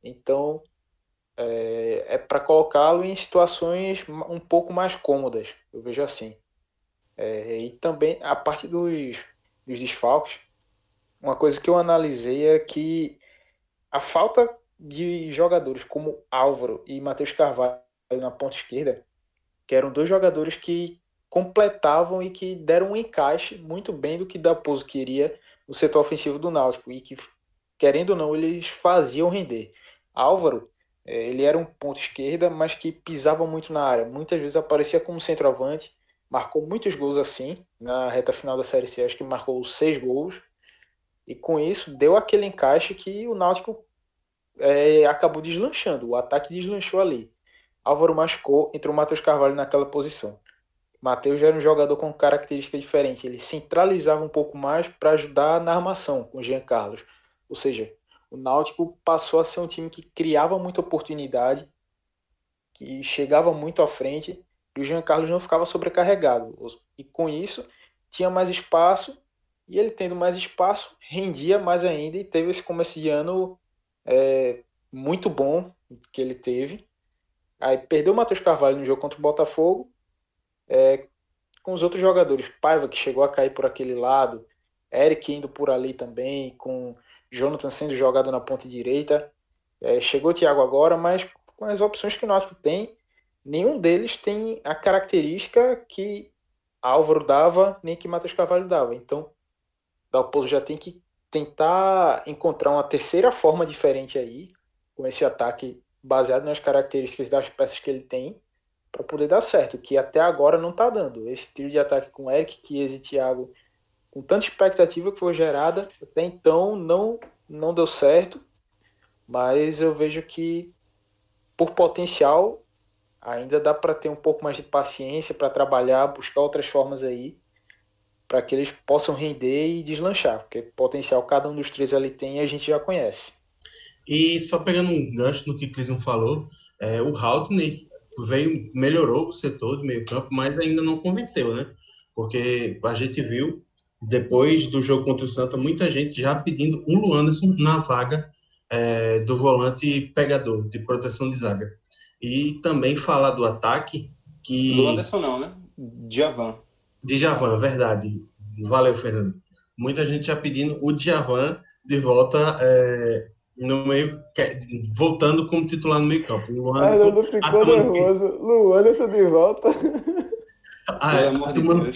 Então, é, é para colocá-lo em situações um pouco mais cômodas, eu vejo assim. É, e também, a parte dos dos desfalques, uma coisa que eu analisei é que a falta de jogadores como Álvaro e Matheus Carvalho na ponta esquerda, que eram dois jogadores que completavam e que deram um encaixe muito bem do que Daposo queria no setor ofensivo do Náutico e que, querendo ou não, eles faziam render. Álvaro, eh, ele era um ponto esquerda, mas que pisava muito na área, muitas vezes aparecia como centroavante, marcou muitos gols assim na reta final da Série C, acho que marcou seis gols. E com isso deu aquele encaixe que o Náutico é, acabou deslanchando. O ataque deslanchou ali. Álvaro machucou, entrou o Matheus Carvalho naquela posição. Matheus era um jogador com característica diferente. Ele centralizava um pouco mais para ajudar na armação com o Jean Carlos. Ou seja, o Náutico passou a ser um time que criava muita oportunidade, que chegava muito à frente e o Jean Carlos não ficava sobrecarregado. E com isso, tinha mais espaço, e ele tendo mais espaço, rendia mais ainda, e teve esse começo de ano é, muito bom que ele teve. Aí perdeu o Matheus Carvalho no jogo contra o Botafogo, é, com os outros jogadores. Paiva, que chegou a cair por aquele lado, Eric indo por ali também, com Jonathan sendo jogado na ponta direita. É, chegou o Thiago agora, mas com as opções que o Náutico tem, nenhum deles tem a característica que Álvaro dava, nem que Matheus Carvalho dava. Então, Dalpozo já tem que tentar encontrar uma terceira forma diferente aí, com esse ataque baseado nas características das peças que ele tem, para poder dar certo, que até agora não está dando. Esse trio de ataque com Eric, Chiesa e Thiago, com tanta expectativa que foi gerada, até então não, não deu certo, mas eu vejo que por potencial ainda dá para ter um pouco mais de paciência para trabalhar, buscar outras formas aí para que eles possam render e deslanchar, porque potencial cada um dos três ali tem e a gente já conhece. E só pegando um gancho no que o Clisman falou, é, o Houtney veio, melhorou o setor do meio campo, mas ainda não convenceu, né? Porque a gente viu, depois do jogo contra o Santa, muita gente já pedindo um Luanderson na vaga é, do volante pegador, de proteção de zaga. E também falar do ataque, que... Luanderson não, né? Djavan. Djavan, verdade. Valeu, Fernando. Muita gente já pedindo o Djavan de volta é, no meio, voltando como titular no meio campo. O Anderson, não ficou nervoso. Luanderson de volta. Ah, é, a, turma,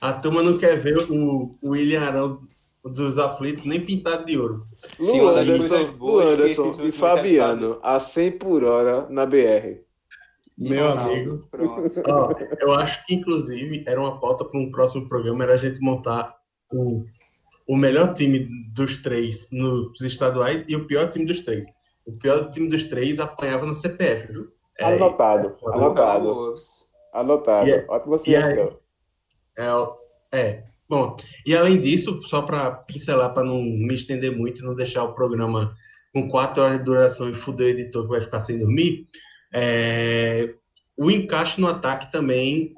a turma não quer ver o, o William Arão dos aflitos nem pintado de ouro. Luanderson, Luanderson e Fabiano a 100 por hora na BR. Meu amigo. Ó, eu acho que, inclusive, era uma pauta para um próximo programa, era a gente montar o, o melhor time dos três nos estaduais e o pior time dos três. O pior time dos três apanhava no CPF, viu? É, anotado, é, anotado. Anotado. E, é, Ótimo você é, é, bom, e além disso, só para pincelar, para não me estender muito não deixar o programa com quatro horas de duração e fuder o editor que vai ficar sem dormir, é, o encaixe no ataque também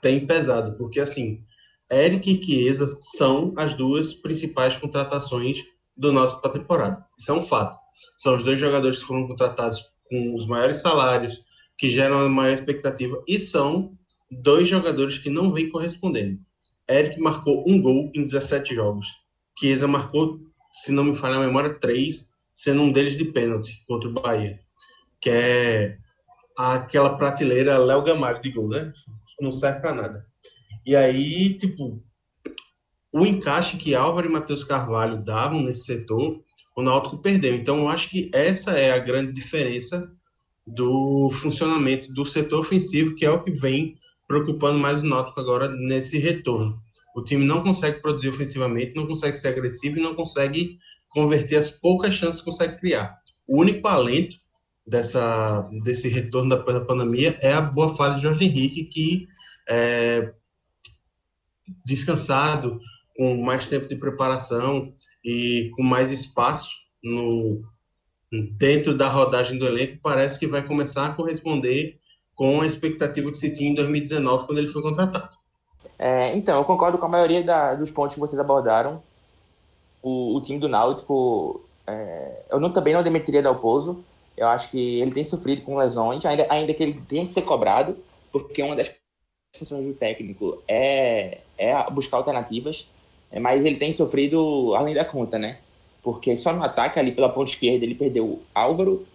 tem pesado, porque assim, Eric e Chiesa são as duas principais contratações do Náutico para a temporada. Isso é um fato. São os dois jogadores que foram contratados com os maiores salários, que geram a maior expectativa, e são dois jogadores que não vêm correspondendo. Eric marcou um gol em 17 jogos. Chiesa marcou, se não me falha a memória, três, sendo um deles de pênalti contra o Bahia que é aquela prateleira Léo Gamalho de gol, né? Não serve para nada. E aí, tipo, o encaixe que Álvaro e Matheus Carvalho davam nesse setor, o Náutico perdeu. Então, eu acho que essa é a grande diferença do funcionamento do setor ofensivo, que é o que vem preocupando mais o Náutico agora nesse retorno. O time não consegue produzir ofensivamente, não consegue ser agressivo e não consegue converter as poucas chances que consegue criar. O único alento dessa, desse retorno da, da pandemia é a boa fase de Jorge Henrique, que é, descansado, com mais tempo de preparação e com mais espaço no, dentro da rodagem do elenco, parece que vai começar a corresponder com a expectativa que se tinha em 2019, quando ele foi contratado. É, então, eu concordo com a maioria da, dos pontos que vocês abordaram. O, o time do Náutico, é, eu não, também não demitiria Dalpozo, eu acho que ele tem sofrido com lesões, ainda, ainda que ele tenha que ser cobrado, porque uma das funções do técnico é, é buscar alternativas, é, mas ele tem sofrido além da conta, né? Porque só no ataque, ali pela ponta esquerda, ele perdeu Álvaro,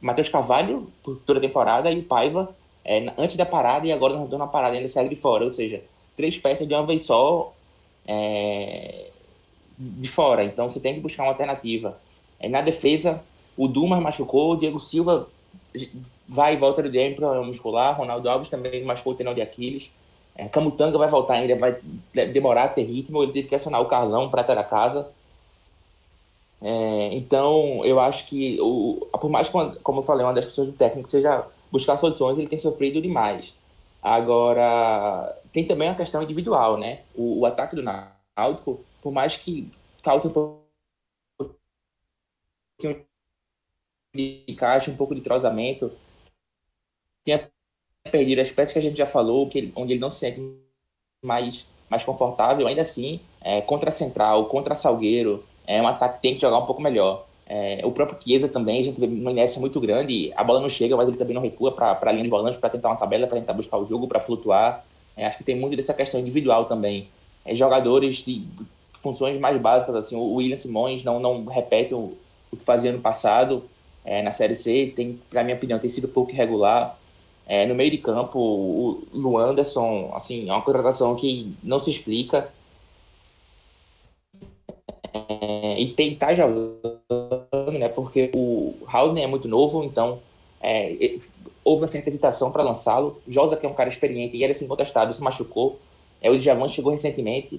Matheus Carvalho, por toda a temporada, e o Paiva é, antes da parada e agora na parada ele segue de fora. Ou seja, três peças de uma vez só é, de fora. Então você tem que buscar uma alternativa. É, na defesa, o Dumas machucou, o Diego Silva vai e volta do DM para muscular, Ronaldo Alves também machucou o tendão de Aquiles. É, Camutanga vai voltar ainda, vai demorar a ter ritmo, ele teve que acionar o Carlão, prata da casa. É, então, eu acho que, o, por mais que, como eu falei, uma das funções do técnico seja buscar soluções, ele tem sofrido demais. Agora, tem também a questão individual, né? O, o ataque do Náutico, por mais que falte um pouquinho de encaixe, um pouco de trozamento. Tinha perdido as peças que a gente já falou, que ele, onde ele não se sente mais, mais confortável. Ainda assim, é, contra Central, contra Salgueiro, é um ataque que tem que jogar um pouco melhor. É, o próprio Chiesa também, a gente vê uma inércia muito grande, a bola não chega, mas ele também não recua para a linha de volante para tentar uma tabela, para tentar buscar o jogo, para flutuar. É, acho que tem muito dessa questão individual também. É, jogadores de funções mais básicas, assim, o William Simões não, não repete o, o que fazia no passado, é, na Série C, tem, na minha opinião, tem sido pouco irregular. É, no meio de campo, o Luanderson, assim, é uma contratação que não se explica. É, e tentar jogando, né? Porque o Howden é muito novo, então é, houve uma certa hesitação para lançá-lo. Josa, que é um cara experiente e era assim contestado, se machucou. É, o Djavan chegou recentemente.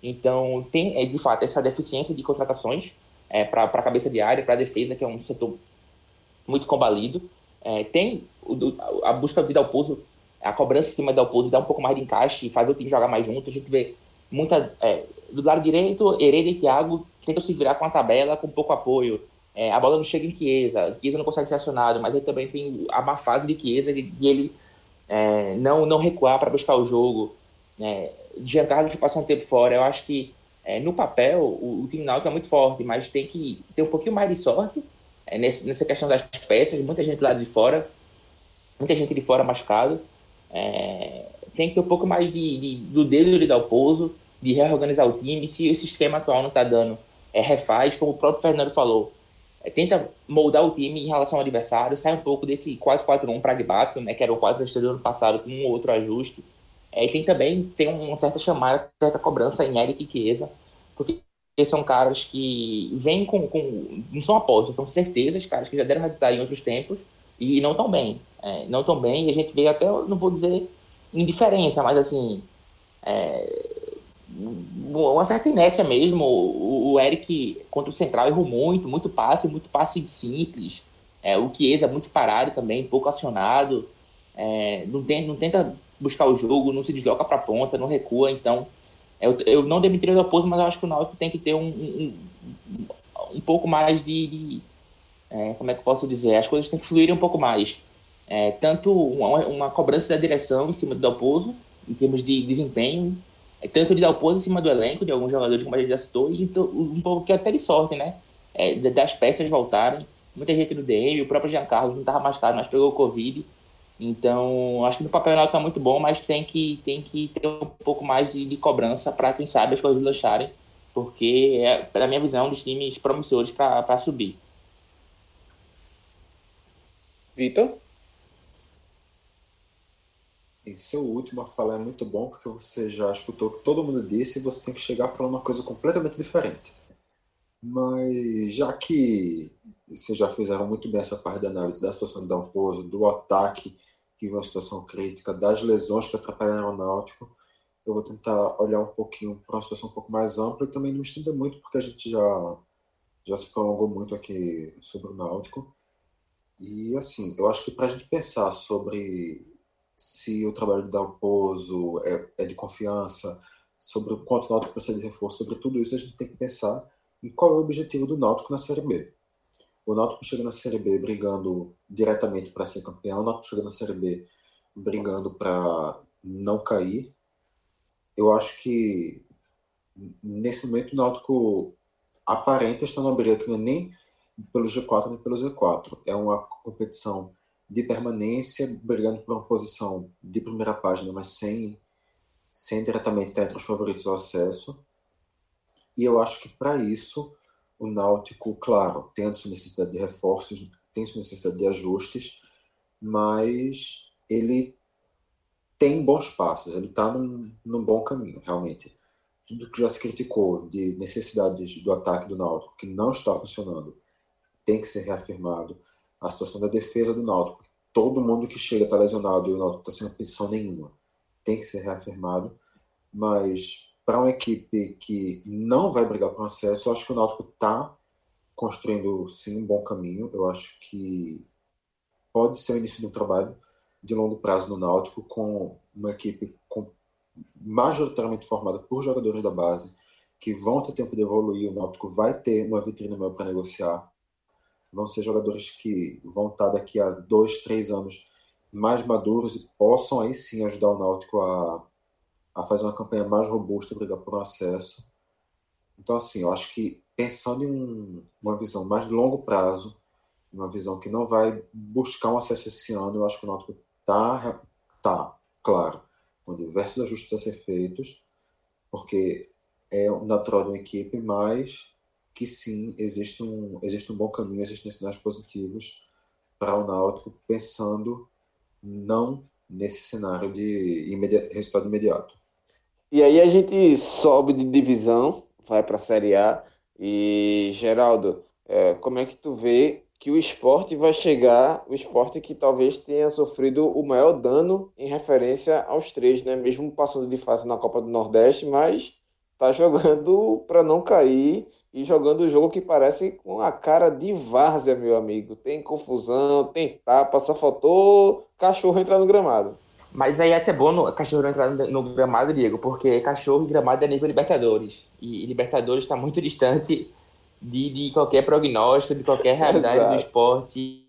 Então, tem, é, de fato, essa deficiência de contratações é, para a cabeça de área, para a defesa, que é um setor muito combalido. É, tem o, a busca de Dalpozo, a cobrança em cima de Dalpozo, dá um pouco mais de encaixe, faz o time jogar mais junto. A gente vê muita. É, do lado direito, Hereda e Thiago tentam se virar com a tabela com pouco apoio. É, a bola não chega em Chiesa, Chiesa não consegue ser acionado, mas aí também tem a má fase de Chiesa de ele é, não, não recuar para buscar o jogo. É, Giancarlo de passar um tempo fora, eu acho que é, no papel o, o time náutico é muito forte, mas tem que ter um pouquinho mais de sorte é, nesse, nessa questão das peças, muita gente lá de fora, muita gente de fora machucado. É, tem que ter um pouco mais de, de do dedo de dar o pouso, de reorganizar o time. Se esse esquema atual não está dando, é, refaz, como o próprio Fernando falou. É, tenta moldar o time em relação ao adversário, sai um pouco desse 4-4-1 pragmático, né, que era o 4 do ano passado, com um outro ajuste. É, e tem também tem uma certa chamada, certa cobrança em Eric e Chiesa, porque são caras que vêm com, com. Não são apostas, são certezas, caras que já deram resultado em outros tempos e não tão bem. É, não tão bem, e a gente vê até, não vou dizer indiferença, mas assim. É, uma certa inércia mesmo. O, o, Eric contra o Central errou muito, muito passe, muito passe simples. É, o Chiesa muito parado também, pouco acionado. É, não, tem, não tenta buscar o jogo, não se desloca para a ponta, não recua. Então, eu, eu não demitiria o Raposo, mas eu acho que o Náutico tem que ter um, um, um pouco mais de. de é, como é que eu posso dizer? As coisas têm que fluir um pouco mais. É, tanto uma, uma, cobrança da direção em cima do Dalpozo, em termos de desempenho, é, tanto de Dalpozo em cima do elenco, de alguns jogadores, como a gente já citou, e um pouco que até de sorte, né? É, das peças voltarem. Muita gente no DM, o próprio Giancarlo não estava machucado, mas pegou o Covid. Então, acho que no papel está muito bom, mas tem que, tem que ter um pouco mais de, de cobrança para, quem sabe, as coisas lancharem, porque é, minha visão, um dos times promissores para subir. Vitor? Esse é o último a falar é muito bom, porque você já escutou o que todo mundo disse e você tem que chegar falando uma coisa completamente diferente. Mas já que vocês já fizeram muito bem essa parte da análise da situação do Dalpozo, do ataque, que viu uma situação crítica, das lesões que atrapalharam o Náutico. Eu vou tentar olhar um pouquinho para uma situação um pouco mais ampla e também não estender muito, porque a gente já, já se prolongou muito aqui sobre o Náutico. E, assim, eu acho que para a gente pensar sobre se o trabalho do Dalpozo é, é de confiança, sobre o quanto o Náutico precisa de reforço, sobre tudo isso, a gente tem que pensar em qual é o objetivo do Náutico na Série B. O Náutico chega na Série B brigando diretamente para ser campeão, o Náutico chega na Série B brigando para não cair. Eu acho que nesse momento o Náutico aparenta estar numa briga que não é nem pelo G4 nem pelo Z4. É uma competição de permanência, brigando por uma posição de primeira página, mas sem, sem diretamente estar entre os favoritos ao acesso. E eu acho que para isso o Náutico, claro, tem a sua necessidade de reforços, tem sua necessidade de ajustes, mas ele tem bons passos, ele está num, num bom caminho, realmente. Tudo que já se criticou de necessidades do ataque do Náutico, que não está funcionando, tem que ser reafirmado. A situação da defesa do Náutico, todo mundo que chega está lesionado e o Náutico está sem posição nenhuma, tem que ser reafirmado. Mas para uma equipe que não vai brigar por acesso, eu acho que o Náutico está construindo sim um bom caminho. Eu acho que pode ser o início de um trabalho de longo prazo no Náutico com uma equipe com, majoritariamente formada por jogadores da base que vão ter tempo de evoluir. O Náutico vai ter uma vitrine maior para negociar. Vão ser jogadores que vão estar daqui a dois, três anos mais maduros e possam aí sim ajudar o Náutico a a fazer uma campanha mais robusta, brigar por um acesso. Então, assim, eu acho que pensando em um, uma visão mais de longo prazo, uma visão que não vai buscar um acesso esse ano, eu acho que o Náutico está, tá, claro, com diversos ajustes a ser feitos, porque é natural de uma equipe, mas que sim, existe um, existe um bom caminho, existem sinais positivos para o Náutico, pensando não nesse cenário de imedi resultado imediato. E aí a gente sobe de divisão, vai para a Série A. E, Geraldo, é, como é que tu vê que o esporte vai chegar, o esporte que talvez tenha sofrido o maior dano em referência aos três, né? Mesmo passando de fase na Copa do Nordeste, mas tá jogando para não cair e jogando o jogo que parece com a cara de várzea, meu amigo. Tem confusão, tem tapa, só faltou cachorro entrar no gramado. Mas aí é até bom no, cachorro entrar no, gramado, Diego, porque cachorro e gramado é nível Libertadores. E, e Libertadores está muito distante de, de qualquer prognóstico, de qualquer realidade Exato. do esporte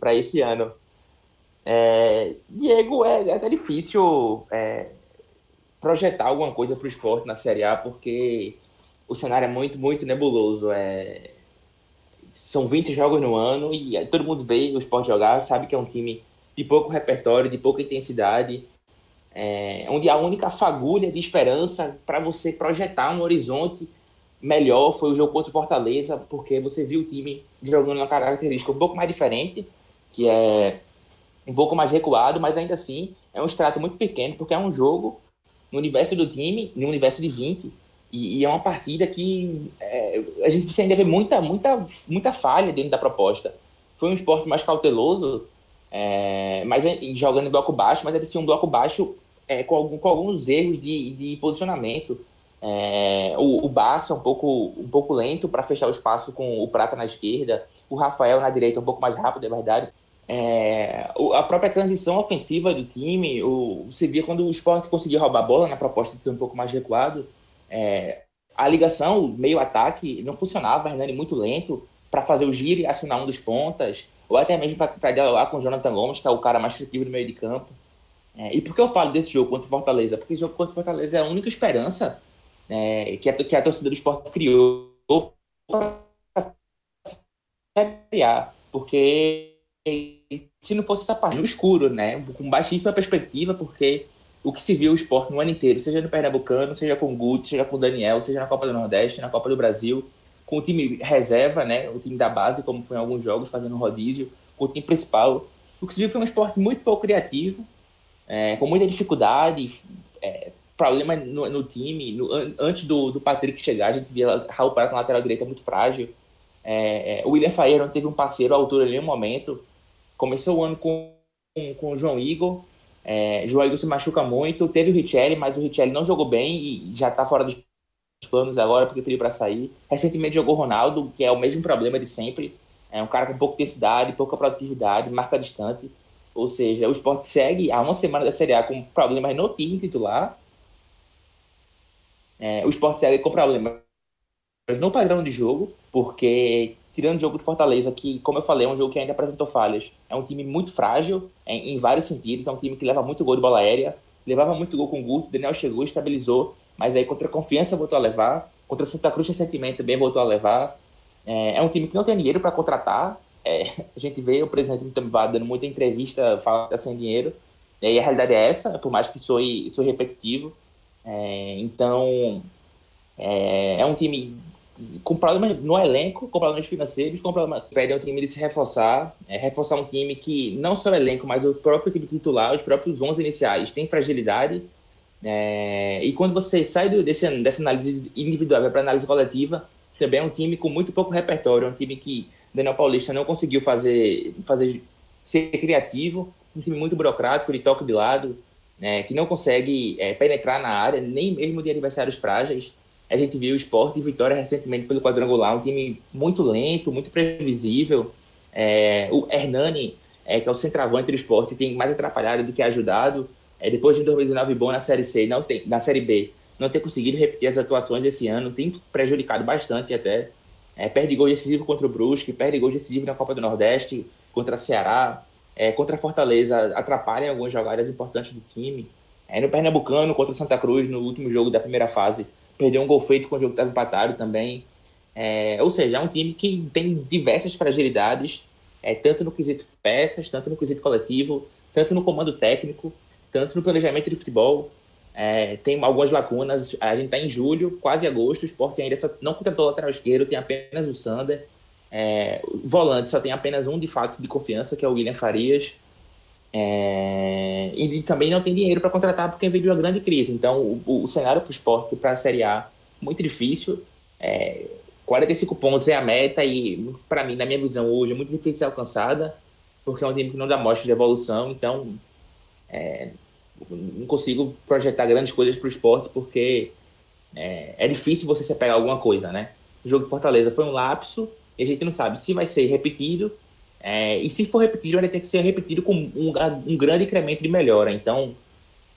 para esse ano. É, Diego, é, é até difícil é, projetar alguma coisa para o esporte na Série A, porque o cenário é muito, muito nebuloso. É, são 20 jogos no ano e todo mundo vê o esporte jogar, sabe que é um time de pouco repertório, de pouca intensidade, é, onde a única fagulha de esperança para você projetar um horizonte melhor foi o jogo contra o Fortaleza, porque você viu o time jogando uma característica um pouco mais diferente, que é um pouco mais recuado, mas ainda assim é um extrato muito pequeno, porque é um jogo no universo do time, no universo de 20, e, e é uma partida que é, a gente ainda vê muita, muita, muita falha dentro da proposta. Foi um esporte mais cauteloso, é, mas é, jogando em bloco baixo, mas é de um bloco baixo é, com, algum, com alguns erros de, de posicionamento. É, o, o é um pouco, um pouco lento para fechar o espaço com o Prata na esquerda, o Rafael na direita um pouco mais rápido, é verdade. É, a própria transição ofensiva do time, o, você via quando o esporte conseguia roubar a bola na proposta de ser um pouco mais recuado, é, a ligação, meio-ataque, não funcionava, Hernani muito lento para fazer o giro e acionar um dos pontas, ou até mesmo para dialogar com o Jonathan Gomes, que é o cara mais criativo do meio de campo. É, e por que eu falo desse jogo contra o Fortaleza? Porque o jogo contra o Fortaleza é a única esperança é, que, a, que a torcida do esporte criou para porque se não fosse essa parte no escuro, né, com baixíssima perspectiva, porque o que se viu o esporte no ano inteiro, seja no Pernambucano, seja com o Guto, seja com o Daniel, seja na Copa do Nordeste, na Copa do Brasil, com o time reserva, né, o time da base, como foi em alguns jogos, fazendo rodízio, com o time principal. O que se viu foi um esporte muito pouco criativo, é, com muita dificuldade, é, problema no, no time. No, antes do, do Patrick chegar, a gente via Raul Prata na lateral direita muito frágil. É, é, o William Faia não teve um parceiro à altura em nenhum momento. Começou o ano com, com, com o João Igor. É, João Igor se machuca muito. Teve o Richelli, mas o Richelli não jogou bem e já está fora dos planos agora porque pediu para sair. Recentemente jogou Ronaldo, que é o mesmo problema de sempre. É um cara com pouca intensidade, pouca produtividade, marca distante. Ou seja, o esporte segue há uma semana da Série A com problemas no time titular é, o Sport segue com problemas no padrão de jogo, porque tirando o jogo do Fortaleza, que, como eu falei, é um jogo que ainda apresentou falhas, é um time muito frágil em, em vários sentidos, é um time que leva muito gol de bola aérea, levava muito gol com o Guto, Daniel chegou, estabilizou, mas aí contra a Confiança voltou a levar, contra Santa Cruz recentemente também voltou a levar. É, é um time que não tem dinheiro para contratar, é, a gente vê o presidente do dando muita entrevista falando que tá sem dinheiro, e a realidade é essa, por mais que soe repetitivo, é, então, é, é, um time com problemas no elenco, com problemas financeiros, com problemas. Pede um time de se reforçar, é, reforçar um time que não só o elenco, mas o próprio time titular, os próprios 11 iniciais, tem fragilidade. É, e quando você sai do, desse, dessa análise individual para análise coletiva, também é um time com muito pouco repertório, é um time que Daniel Paulista não conseguiu fazer, fazer ser criativo, um time muito burocrático, de toque de lado, né, que não consegue é, penetrar na área, nem mesmo de adversários frágeis. A gente viu o esporte e vitória recentemente pelo quadrangular, um time muito lento, muito previsível. É, o Hernani, é, que é o centroavante do esporte, tem mais atrapalhado do que ajudado. É, depois de 2019 bom na Série C, não tem, na Série B, não ter conseguido repetir as atuações desse ano, tem prejudicado bastante até. É, perde gol decisivo contra o Brusque, perde gol decisivo na Copa do Nordeste, contra o Ceará, é, contra Fortaleza atrapalha algumas jogadas importantes do time. É, no Pernambucano, contra o Santa Cruz, no último jogo da primeira fase, perdeu um gol feito com o jogo estava empatado também. É, ou seja, é um time que tem diversas fragilidades, é, tanto no quesito peças, tanto no quesito coletivo, tanto no comando técnico, tanto no planejamento de futebol. É, tem algumas lacunas. A gente está em julho, quase agosto. O esporte ainda só não contratou lateral esquerdo, tem apenas o Sander. É, volante só tem apenas um de fato de confiança, que é o William Farias. É, e também não tem dinheiro para contratar porque veio uma grande crise. Então, o, o cenário para o esporte para a Série A muito difícil. É, 45 pontos é a meta e, para mim, na minha visão hoje, é muito difícil ser alcançada porque é um time que não dá mostra de evolução. Então, é, não consigo projetar grandes coisas para o esporte porque é, é, difícil você se pegar alguma coisa, né? O jogo de Fortaleza foi um lapso e a gente não sabe se vai ser repetido é, e se for repetido, vai ter que ser repetido com um, um grande incremento de melhora. Então,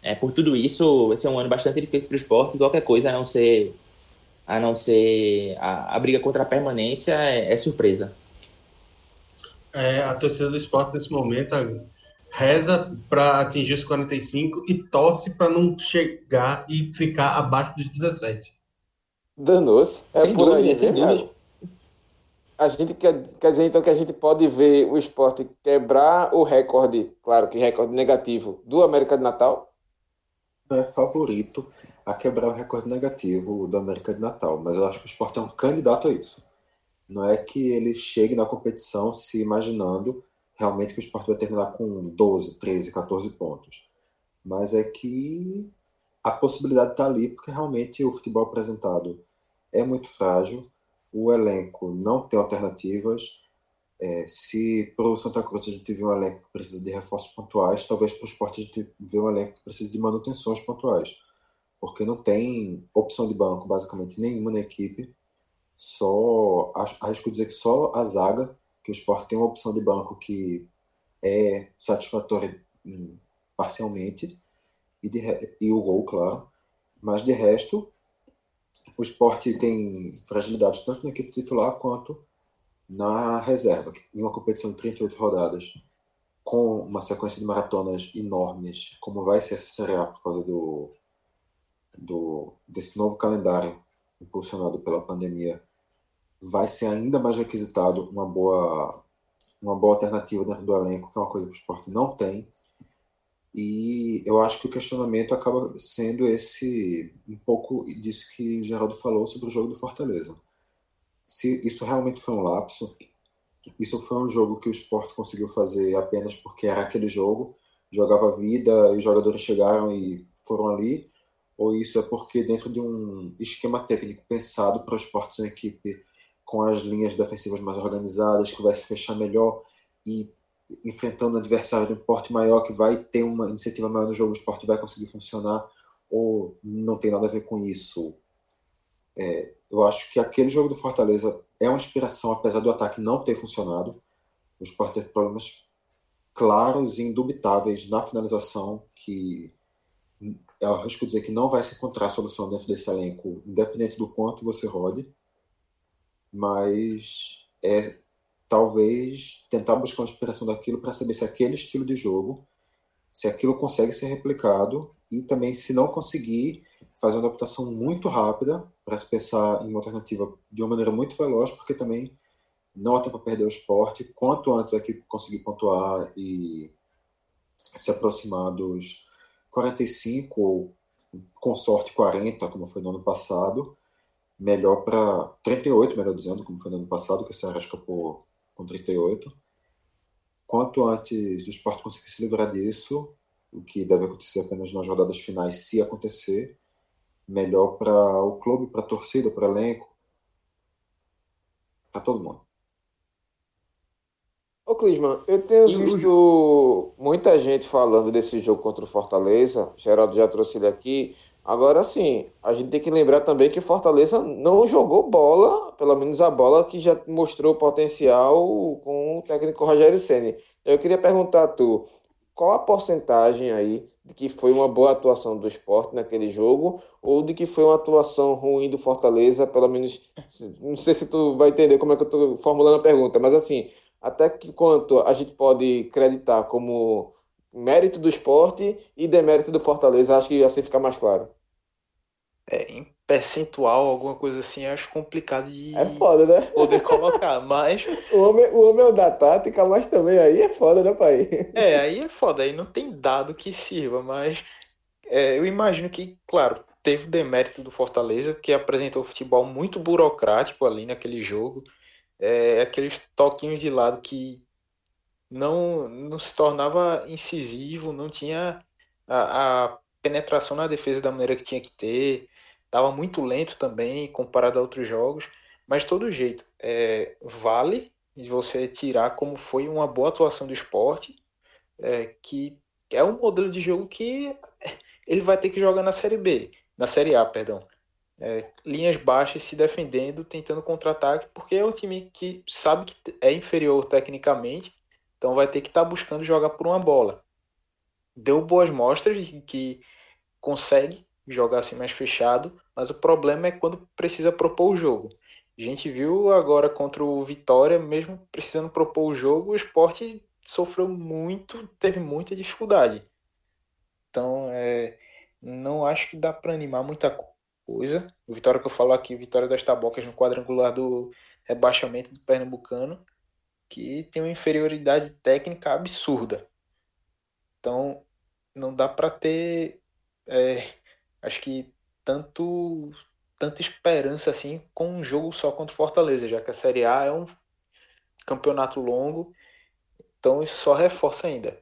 é, por tudo isso, vai ser um ano bastante difícil para o esporte. Qualquer coisa a não ser, a, não ser a, a briga contra a permanência é, é surpresa. É, a torcida do esporte nesse momento reza para atingir os 45 e torce para não chegar e ficar abaixo dos 17. Danou-se. É sem por dúvida, aí, sem dúvida a gente quer, quer dizer então que a gente pode ver o esporte quebrar o recorde, claro que recorde negativo, do América de Natal? É favorito a quebrar o recorde negativo do América de Natal, mas eu acho que o esporte é um candidato a isso. Não é que ele chegue na competição se imaginando realmente que o esporte vai terminar com 12, 13, 14 pontos. Mas é que a possibilidade está ali, porque realmente o futebol apresentado é muito frágil o elenco não tem alternativas. É, se para o Santa Cruz a gente vê um elenco que precisa de reforços pontuais, talvez para o esporte a gente vê um elenco que precisa de manutenções pontuais, porque não tem opção de banco basicamente nenhuma na equipe. Só arrisco dizer que só a zaga, que o esporte tem uma opção de banco que é satisfatória hum, parcialmente, e, de, e o gol, claro. Mas de resto, o esporte tem fragilidades tanto na equipe titular quanto na reserva, em uma competição de 38 rodadas, com uma sequência de maratonas enormes, como vai ser essa Série A por causa do, do, desse novo calendário impulsionado pela pandemia, vai ser ainda mais requisitado uma boa, uma boa alternativa dentro do elenco, que é uma coisa que o esporte não tem. E eu acho que o questionamento acaba sendo esse, um pouco disso que Geraldo falou sobre o jogo do Fortaleza. Se isso realmente foi um lapso, isso foi um jogo que o esporte conseguiu fazer apenas porque era aquele jogo, jogava vida e os jogadores chegaram e foram ali, ou isso é porque dentro de um esquema técnico pensado para o esporte ser uma equipe com as linhas defensivas mais organizadas, que vai se fechar melhor e enfrentando um adversário de um porte maior que vai ter uma iniciativa maior no jogo, o esporte vai conseguir funcionar, ou não tem nada a ver com isso. É, eu acho que aquele jogo do Fortaleza é uma inspiração, apesar do ataque não ter funcionado. O esporte teve problemas claros e indubitáveis na finalização, que eu arrisco dizer que não vai se encontrar solução dentro desse elenco, independente do quanto você rode. Mas é talvez tentar buscar uma inspiração daquilo para saber se aquele estilo de jogo, se aquilo consegue ser replicado e também se não conseguir fazer uma adaptação muito rápida para se pensar em uma alternativa de uma maneira muito veloz, porque também não há tempo para perder o esporte. Quanto antes a equipe conseguir pontuar e se aproximar dos 45 ou com sorte 40, como foi no ano passado, melhor para 38, melhor dizendo, como foi no ano passado, que o Ceará escapou com 38. Quanto antes o esporte conseguir se livrar disso, o que deve acontecer apenas nas rodadas finais, se acontecer, melhor para o clube, para a torcida, para o elenco, para todo mundo. Ô Clisman, eu tenho e visto muita gente falando desse jogo contra o Fortaleza, Geraldo já trouxe ele aqui, Agora sim, a gente tem que lembrar também que Fortaleza não jogou bola, pelo menos a bola que já mostrou potencial com o técnico Rogério Ceni. Eu queria perguntar a tu, qual a porcentagem aí de que foi uma boa atuação do esporte naquele jogo ou de que foi uma atuação ruim do Fortaleza, pelo menos, não sei se tu vai entender como é que eu estou formulando a pergunta, mas assim, até que quanto a gente pode acreditar como mérito do esporte e demérito do Fortaleza, acho que assim fica mais claro. É, em percentual, alguma coisa assim, acho complicado de é foda, né? poder colocar, mas. o, homem, o homem é o da tática, mas também aí é foda, né, pai? É, aí é foda, aí não tem dado que sirva, mas é, eu imagino que, claro, teve demérito do Fortaleza, que apresentou futebol muito burocrático ali naquele jogo. É, aqueles toquinhos de lado que não, não se tornava incisivo, não tinha a, a penetração na defesa da maneira que tinha que ter, estava muito lento também comparado a outros jogos, mas de todo jeito, é, vale você tirar como foi uma boa atuação do esporte, é, que é um modelo de jogo que ele vai ter que jogar na Série B, na Série A, perdão. É, linhas baixas se defendendo, tentando contra-ataque, porque é um time que sabe que é inferior tecnicamente, então vai ter que estar tá buscando jogar por uma bola. Deu boas mostras de que consegue jogar assim mais fechado, mas o problema é quando precisa propor o jogo. A gente viu agora contra o Vitória, mesmo precisando propor o jogo, o esporte sofreu muito, teve muita dificuldade. Então, é, não acho que dá para animar muita coisa. O Vitória que eu falo aqui, Vitória das Tabocas no quadrangular do rebaixamento do Pernambucano, que tem uma inferioridade técnica absurda. Então, não dá para ter, é, acho que tanto tanta esperança assim com um jogo só contra o Fortaleza, já que a Série A é um campeonato longo, então isso só reforça ainda.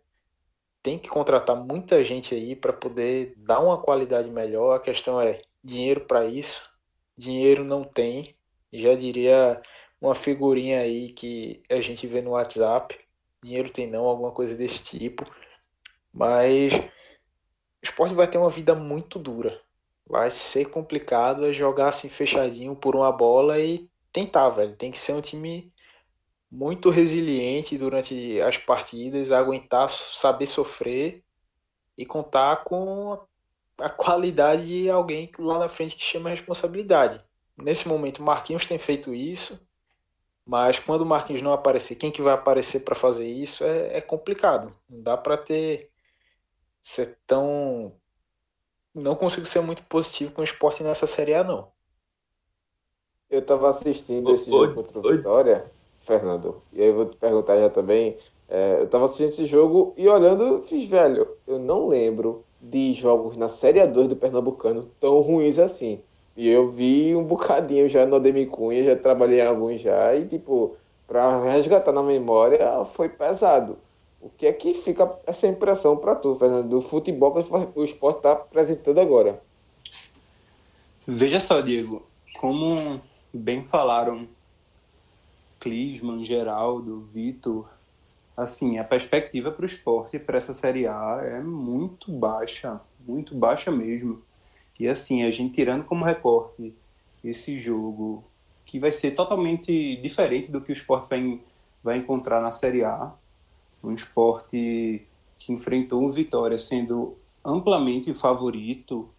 Tem que contratar muita gente aí para poder dar uma qualidade melhor. A questão é dinheiro para isso. Dinheiro não tem. Já diria uma figurinha aí que a gente vê no WhatsApp. Dinheiro tem não, alguma coisa desse tipo. Mas o esporte vai ter uma vida muito dura. Vai ser complicado é jogar assim fechadinho por uma bola e tentar, velho. Tem que ser um time muito resiliente durante as partidas, aguentar, saber sofrer e contar com a qualidade de alguém lá na frente que chama responsabilidade. Nesse momento, Marquinhos tem feito isso, mas quando o Marquinhos não aparecer, quem que vai aparecer para fazer isso é, é, complicado. Não dá para ter ser tão não consigo ser muito positivo com o esporte nessa Série A, não. Eu estava assistindo esse jogo contra o Vitória, Fernando, e aí eu vou te perguntar já também. É, eu estava assistindo esse jogo e olhando, fiz, velho, eu não lembro de jogos na Série A2 do Pernambucano tão ruins assim. E eu vi um bocadinho já no Ademir Cunha, já trabalhei em alguns já, e tipo, para resgatar na memória foi pesado. O que é que fica essa impressão para tu, Fernando, do futebol que o esporte está apresentando agora? Veja só, Diego, como bem falaram Clisman, Geraldo, Vitor, assim, a perspectiva para o esporte, para essa Série A, é muito baixa, muito baixa mesmo. E assim, a gente tirando como recorte esse jogo, que vai ser totalmente diferente do que o esporte vai, vai encontrar na Série A, um esporte que enfrentou o Vitória sendo amplamente favorito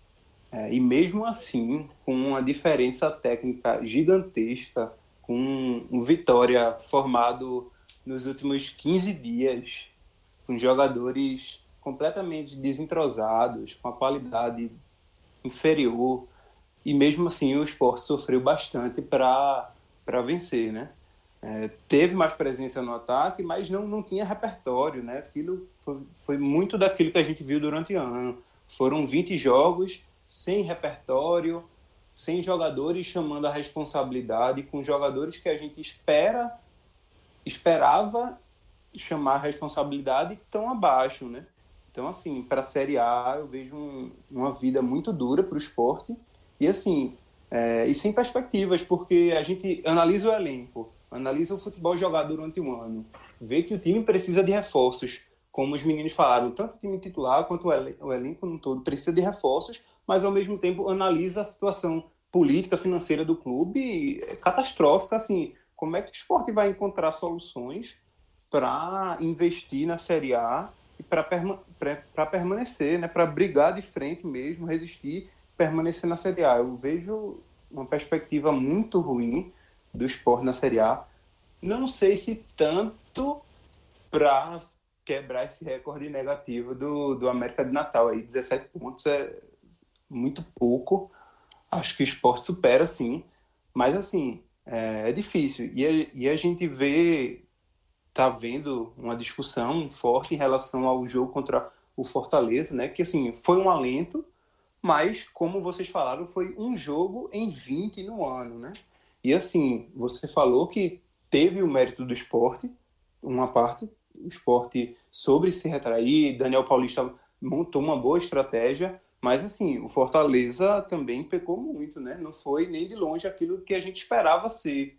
é, e mesmo assim com uma diferença técnica gigantesca, com um Vitória formado nos últimos 15 dias, com jogadores completamente desentrosados, com a qualidade inferior, e mesmo assim o esporte sofreu bastante para vencer, né? É, teve mais presença no ataque, mas não, não tinha repertório, né? Aquilo foi, foi muito daquilo que a gente viu durante o ano. Foram 20 jogos sem repertório, sem jogadores chamando a responsabilidade, com jogadores que a gente espera, esperava chamar a responsabilidade tão abaixo, né? Então, assim, para a Série A, eu vejo um, uma vida muito dura para o esporte. E, assim, é, e sem perspectivas, porque a gente analisa o elenco analisa o futebol jogado durante um ano, vê que o time precisa de reforços, como os meninos falaram, tanto o time titular quanto o, elen o elenco no todo precisa de reforços, mas ao mesmo tempo analisa a situação política, financeira do clube, é catastrófica, assim, como é que o esporte vai encontrar soluções para investir na Série A para perma permanecer, né, para brigar de frente mesmo, resistir, permanecer na Série A. Eu vejo uma perspectiva muito ruim do esporte na Série A. Não sei se tanto para quebrar esse recorde negativo do, do América de Natal. Aí 17 pontos é muito pouco. Acho que o esporte supera, sim. Mas, assim, é, é difícil. E a, e a gente vê, tá vendo uma discussão forte em relação ao jogo contra o Fortaleza, né? Que, assim, foi um alento, mas, como vocês falaram, foi um jogo em 20 no ano, né? E assim, você falou que teve o mérito do esporte, uma parte, o esporte sobre se retrair, Daniel Paulista montou uma boa estratégia, mas assim, o Fortaleza também pecou muito, né? Não foi nem de longe aquilo que a gente esperava ser.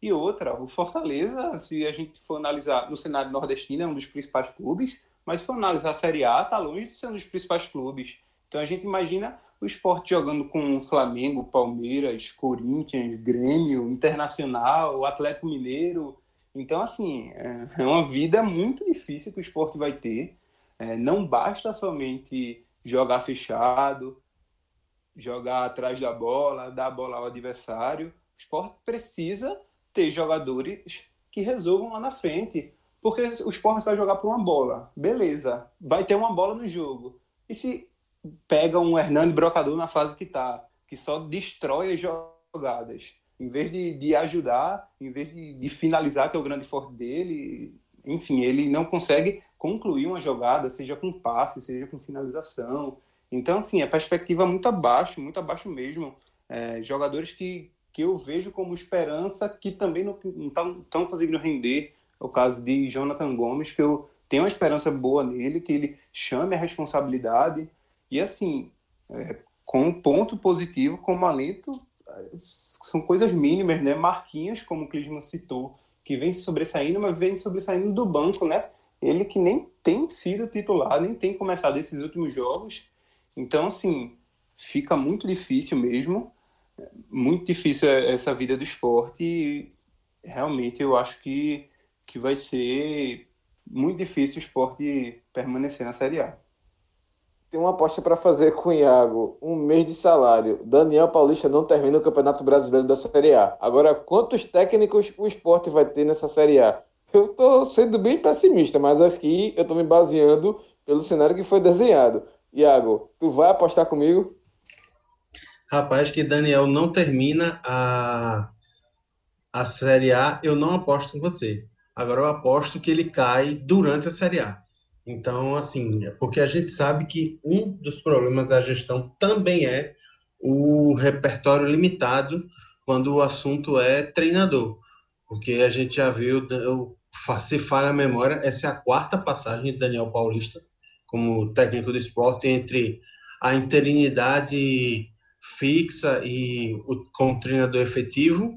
E outra, o Fortaleza, se a gente for analisar no cenário nordestino, é um dos principais clubes, mas se for analisar a Série A, tá longe de ser um dos principais clubes. Então a gente imagina o esporte jogando com Flamengo, Palmeiras, Corinthians, Grêmio, Internacional, Atlético Mineiro. Então, assim, é uma vida muito difícil que o esporte vai ter. É, não basta somente jogar fechado, jogar atrás da bola, dar a bola ao adversário. O esporte precisa ter jogadores que resolvam lá na frente. Porque o esporte vai jogar por uma bola. Beleza, vai ter uma bola no jogo. E se pega um Hernando Brocador na fase que está, que só destrói as jogadas. Em vez de, de ajudar, em vez de, de, finalizar, que é o grande forte dele, enfim, ele não consegue concluir uma jogada, seja com passe, seja com finalização. Então, assim, a perspectiva é muito abaixo, muito abaixo mesmo. É, jogadores que, que eu vejo como esperança, que também não estão conseguindo render. É o caso de Jonathan Gomes, que eu tenho uma esperança boa nele, que ele chame a responsabilidade, e assim, é, com um ponto positivo, como alento, são coisas mínimas, né? Marquinhos, como o Clisman citou, que vem sobressaindo, mas vem sobressaindo do banco, né? Ele que nem tem sido titular, nem tem começado esses últimos jogos. Então, assim, fica muito difícil mesmo. Muito difícil essa vida do esporte. E realmente eu acho que, que vai ser muito difícil o esporte permanecer na Série A. Tem uma aposta para fazer com o Iago. Um mês de salário. Daniel Paulista não termina o Campeonato Brasileiro da Série A. Agora, quantos técnicos o esporte vai ter nessa Série A? Eu estou sendo bem pessimista, mas aqui eu estou me baseando pelo cenário que foi desenhado. Iago, tu vai apostar comigo? Rapaz, que Daniel não termina a, a Série A, eu não aposto com você. Agora eu aposto que ele cai durante a Série A. Então, assim, é porque a gente sabe que um dos problemas da gestão também é o repertório limitado quando o assunto é treinador. Porque a gente já viu, se falha a memória, essa é a quarta passagem de Daniel Paulista como técnico do esporte entre a interinidade fixa e o, como treinador efetivo.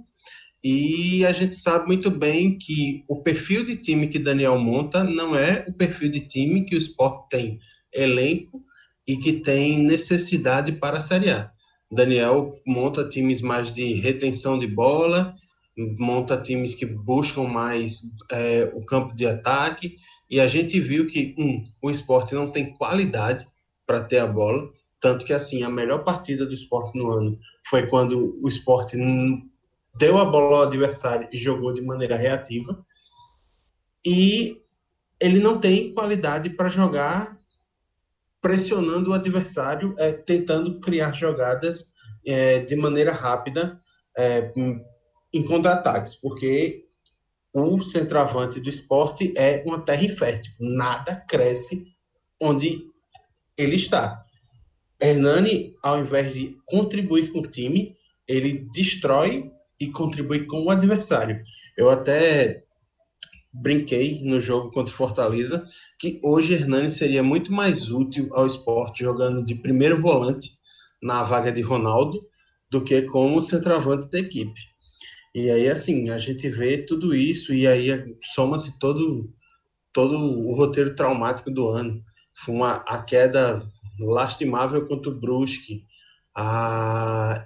E a gente sabe muito bem que o perfil de time que Daniel monta não é o perfil de time que o esporte tem elenco e que tem necessidade para a Série A. Daniel monta times mais de retenção de bola, monta times que buscam mais é, o campo de ataque, e a gente viu que, um, o esporte não tem qualidade para ter a bola, tanto que, assim, a melhor partida do esporte no ano foi quando o esporte deu a bola ao adversário e jogou de maneira reativa. E ele não tem qualidade para jogar pressionando o adversário, é, tentando criar jogadas é, de maneira rápida é, em contra-ataques, porque o centroavante do esporte é uma terra infértil. Nada cresce onde ele está. Hernani, ao invés de contribuir com o time, ele destrói e contribuir com o adversário. Eu até brinquei no jogo contra o Fortaleza que hoje Hernani seria muito mais útil ao esporte jogando de primeiro volante na vaga de Ronaldo do que como centroavante da equipe. E aí, assim, a gente vê tudo isso e aí soma-se todo, todo o roteiro traumático do ano. Foi uma, a queda lastimável contra o Brusque, a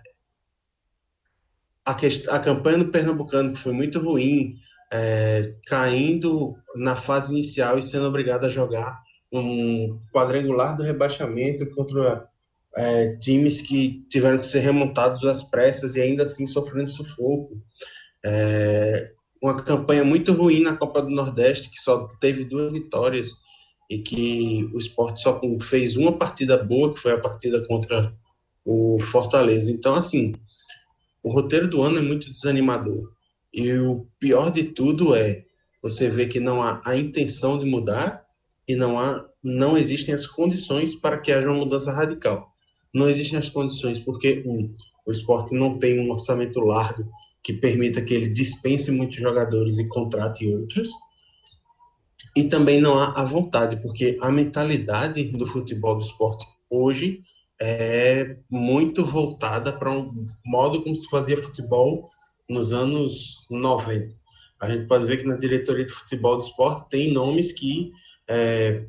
a, quest... a campanha do Pernambucano, que foi muito ruim, é, caindo na fase inicial e sendo obrigado a jogar um quadrangular do rebaixamento contra é, times que tiveram que ser remontados às pressas e ainda assim sofrendo sufoco. É, uma campanha muito ruim na Copa do Nordeste, que só teve duas vitórias e que o esporte só fez uma partida boa, que foi a partida contra o Fortaleza. Então, assim, o roteiro do ano é muito desanimador. E o pior de tudo é você ver que não há a intenção de mudar e não há não existem as condições para que haja uma mudança radical. Não existem as condições porque um, o esporte não tem um orçamento largo que permita que ele dispense muitos jogadores e contrate outros. E também não há a vontade, porque a mentalidade do futebol do esporte hoje é muito voltada para um modo como se fazia futebol nos anos 90. A gente pode ver que na diretoria de futebol do esporte tem nomes que é,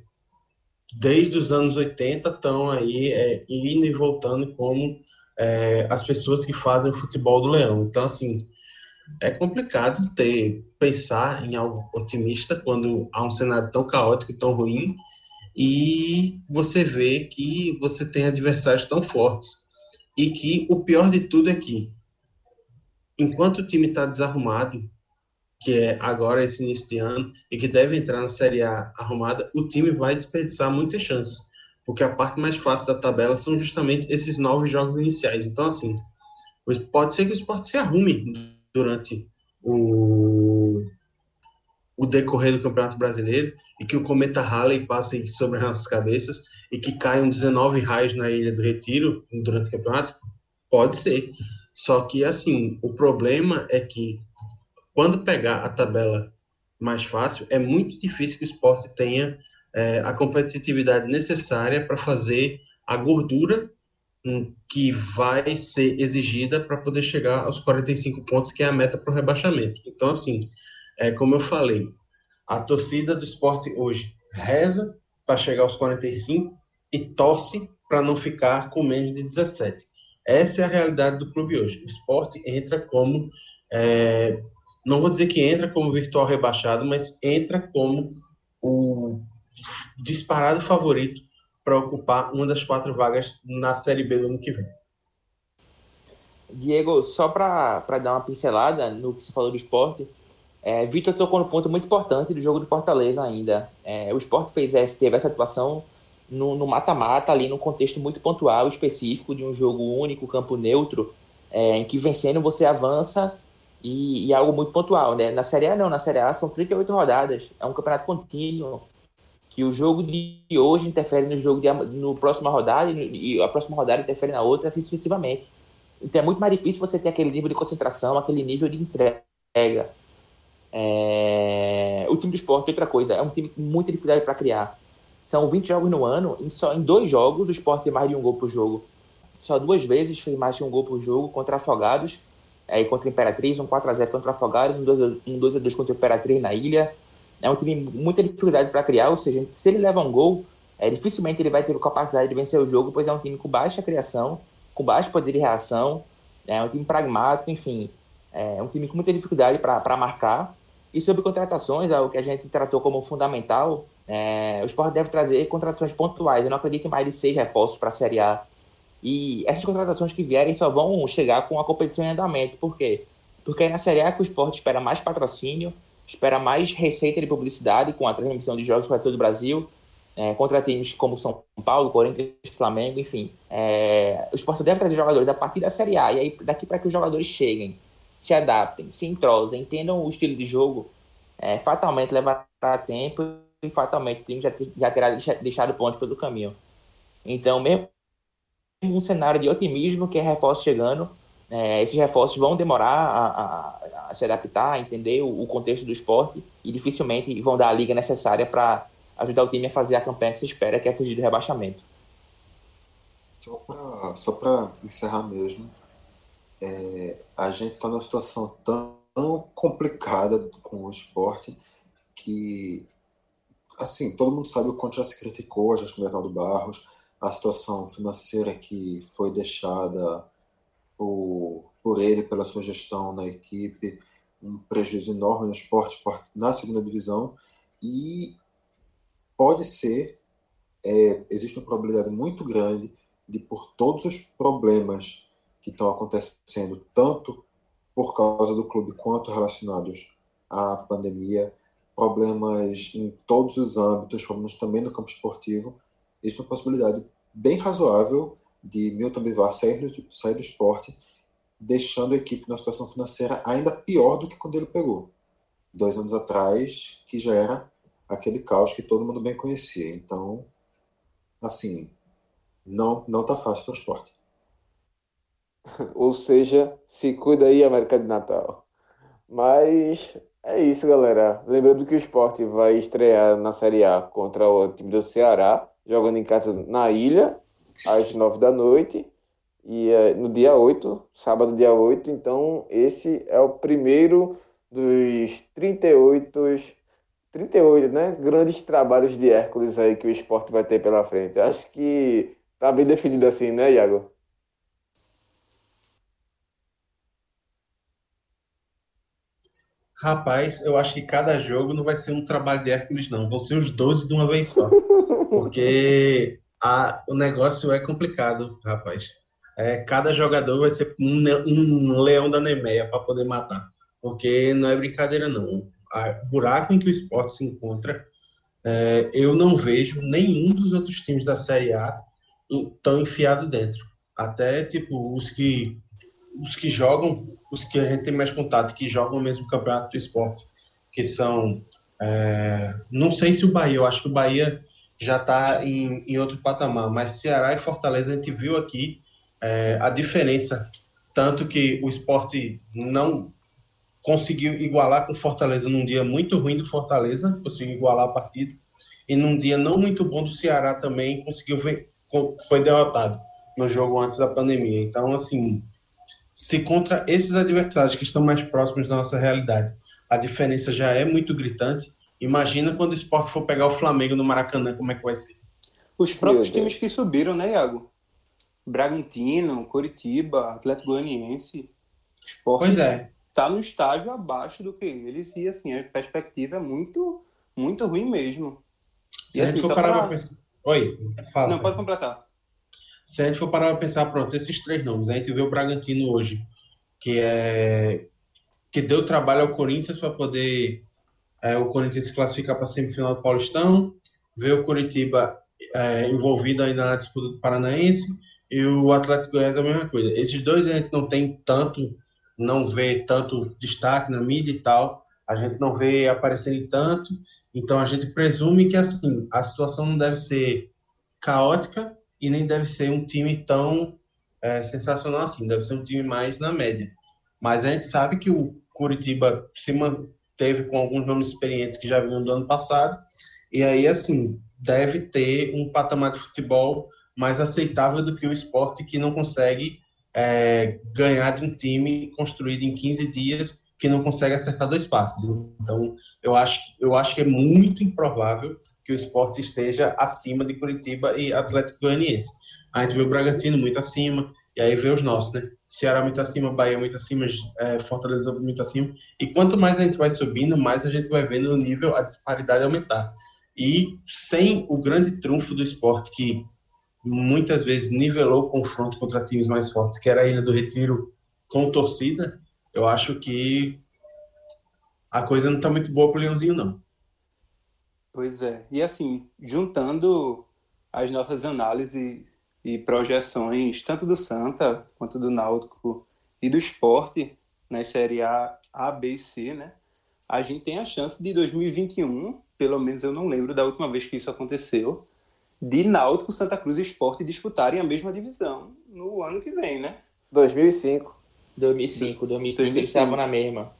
desde os anos 80 estão aí é, indo e voltando como é, as pessoas que fazem o futebol do Leão. Então, assim, é complicado ter pensar em algo otimista quando há um cenário tão caótico e tão ruim e você vê que você tem adversários tão fortes e que o pior de tudo é que enquanto o time está desarrumado que é agora esse início de ano e que deve entrar na Série A arrumada, o time vai desperdiçar muitas chances, porque a parte mais fácil da tabela são justamente esses nove jogos iniciais. Então, assim, pode ser que o esporte se arrume durante o, o decorrer do Campeonato Brasileiro e que o cometa Halley passe sobre as nossas cabeças e que caiam 19 raios na Ilha do Retiro durante o campeonato? Pode ser. Só que, assim, o problema é que quando pegar a tabela mais fácil, é muito difícil que o esporte tenha é, a competitividade necessária para fazer a gordura que vai ser exigida para poder chegar aos 45 pontos, que é a meta para o rebaixamento. Então, assim, é, como eu falei, a torcida do esporte hoje reza para chegar aos 45 e torce para não ficar com menos de 17. Essa é a realidade do clube hoje. O esporte entra como, é, não vou dizer que entra como virtual rebaixado, mas entra como o disparado favorito para ocupar uma das quatro vagas na Série B do ano que vem. Diego, só para dar uma pincelada no que você falou do esporte, é, Vitor tocou no ponto muito importante do jogo do Fortaleza ainda. É, o esporte fez essa, teve essa atuação no mata-mata, ali num contexto muito pontual, específico, de um jogo único, campo neutro, é, em que vencendo você avança e, e, algo muito pontual. Né? Na Série A não, na Série A são 38 rodadas, é um campeonato contínuo, que o jogo de hoje interfere no jogo de no próxima rodada e a próxima rodada interfere na outra sucessivamente. Então é muito mais difícil você ter aquele nível de concentração, aquele nível de entrega. É... O time do esporte, outra coisa, é um time com muita dificuldade para criar. São 20 jogos no ano, e só em dois jogos o esporte tem mais de um gol por jogo. Só duas vezes fez mais de um gol por jogo contra Afogados, é, contra Imperatriz, um 4x0 contra Afogados, um 2x2 contra Imperatriz na ilha é um time muita dificuldade para criar, ou seja, se ele leva um gol, é, dificilmente ele vai ter capacidade de vencer o jogo, pois é um time com baixa criação, com baixo poder de reação, é um time pragmático, enfim, é um time com muita dificuldade para marcar. E sobre contratações, é o que a gente tratou como fundamental, é, o Sport deve trazer contratações pontuais. Eu não acredito em mais de seis reforços para a Série A. E essas contratações que vierem só vão chegar com a competição em andamento. Por quê? Porque é na Série A que o Sport espera mais patrocínio, espera mais receita de publicidade com a transmissão de jogos para todo o Brasil, é, contra times como São Paulo, Corinthians, Flamengo, enfim. É, o esporte deve trazer jogadores a partir da Série A, e aí daqui para que os jogadores cheguem, se adaptem, se entrosem, entendam o estilo de jogo, é, fatalmente levará tempo e fatalmente o time já, já terá deixado pontos pelo caminho. Então, mesmo um cenário de otimismo que é reforço chegando, é, esses reforços vão demorar a, a, a se adaptar, a entender o, o, contexto do esporte e dificilmente vão dar a liga necessária para ajudar o time a fazer a campanha que se espera, que é fugir do rebaixamento. Só para encerrar mesmo, é, a gente está numa situação tão, tão complicada com o esporte que, assim, todo mundo sabe o quanto já se criticou a gestão do Arnaldo Barros, a situação financeira que foi deixada por, por ele, pela sua gestão na equipe, um prejuízo enorme no esporte, na segunda divisão, e pode ser, é, existe uma probabilidade muito grande de, por todos os problemas que estão acontecendo, tanto por causa do clube quanto relacionados à pandemia, problemas em todos os âmbitos, problemas também no campo esportivo, existe uma possibilidade bem razoável de Milton Bivar sair do, sair do esporte, deixando a equipe numa situação financeira ainda pior do que quando ele pegou. Dois anos atrás, que já era aquele caos que todo mundo bem conhecia. Então, assim, não, não tá fácil para o esporte. Ou seja, se cuida aí, América de Natal. Mas É isso, galera. Lembrando que o esporte vai estrear na Série A contra o time do Ceará, jogando em casa na ilha, às nove da noite. E é, no dia 8, sábado, dia 8. Então, esse é o primeiro dos 38, 38, né? Grandes trabalhos de Hércules aí que o esporte vai ter pela frente. Acho que tá bem definido assim, né, Iago? Rapaz, eu acho que cada jogo não vai ser um trabalho de Hércules, não. Vão ser os 12 de uma vez só. Porque a, o negócio é complicado, rapaz. É, cada jogador vai ser um, um leão da Nemeia para poder matar. Porque não é brincadeira, não. O buraco em que o esporte se encontra, é, eu não vejo nenhum dos outros times da Série A tão enfiado dentro. Até, tipo, os que, os que jogam os que a gente tem mais contato, que jogam o mesmo campeonato do esporte, que são. É, não sei se o Bahia, eu acho que o Bahia já está em, em outro patamar, mas Ceará e Fortaleza a gente viu aqui é, a diferença, tanto que o esporte não conseguiu igualar com Fortaleza num dia muito ruim do Fortaleza, conseguiu igualar a partida, e num dia não muito bom do Ceará também conseguiu ver, foi derrotado no jogo antes da pandemia. Então, assim, se contra esses adversários que estão mais próximos da nossa realidade, a diferença já é muito gritante, imagina quando o esporte for pegar o Flamengo no Maracanã, como é que vai ser? Os próprios times que subiram, né, Iago? Bragantino, Coritiba, Atlético Goianiense, Esporte. Pois é. Tá no estágio abaixo do que eles e assim, a perspectiva é muito, muito ruim mesmo. Se e assim, for parar pra... pensar... Oi, fala. Não, pode completar se a gente for parar para pensar, pronto, esses três nomes, a gente vê o Bragantino hoje, que é que deu trabalho ao Corinthians para poder é, o Corinthians se classificar para a semifinal do Paulistão, vê o Curitiba é, envolvido aí na disputa do Paranaense e o Atlético Goiás é a mesma coisa. Esses dois a gente não tem tanto, não vê tanto destaque na mídia e tal, a gente não vê aparecendo tanto, então a gente presume que assim a situação não deve ser caótica, e nem deve ser um time tão é, sensacional assim, deve ser um time mais na média. Mas a gente sabe que o Curitiba se manteve com alguns nomes experientes que já vinham do ano passado, e aí, assim, deve ter um patamar de futebol mais aceitável do que o esporte que não consegue é, ganhar de um time construído em 15 dias que não consegue acertar dois passes. Então, eu acho, eu acho que é muito improvável que o esporte esteja acima de Curitiba e Atlético Goianiense. A gente vê o Bragantino muito acima, e aí vê os nossos, né? Ceará muito acima, Bahia muito acima, é, Fortaleza muito acima. E quanto mais a gente vai subindo, mais a gente vai vendo o nível, a disparidade aumentar. E sem o grande trunfo do esporte, que muitas vezes nivelou o confronto contra times mais fortes, que era a Ilha do Retiro com torcida, eu acho que a coisa não está muito boa para o Leãozinho, não. Pois é. E assim, juntando as nossas análises e projeções, tanto do Santa quanto do Náutico e do esporte, na Série A, A, B e C, né? A gente tem a chance de 2021, pelo menos eu não lembro da última vez que isso aconteceu, de Náutico, Santa Cruz e Esporte disputarem a mesma divisão no ano que vem, né? 2005. 2005, 2005, 2005. eles estavam na mesma.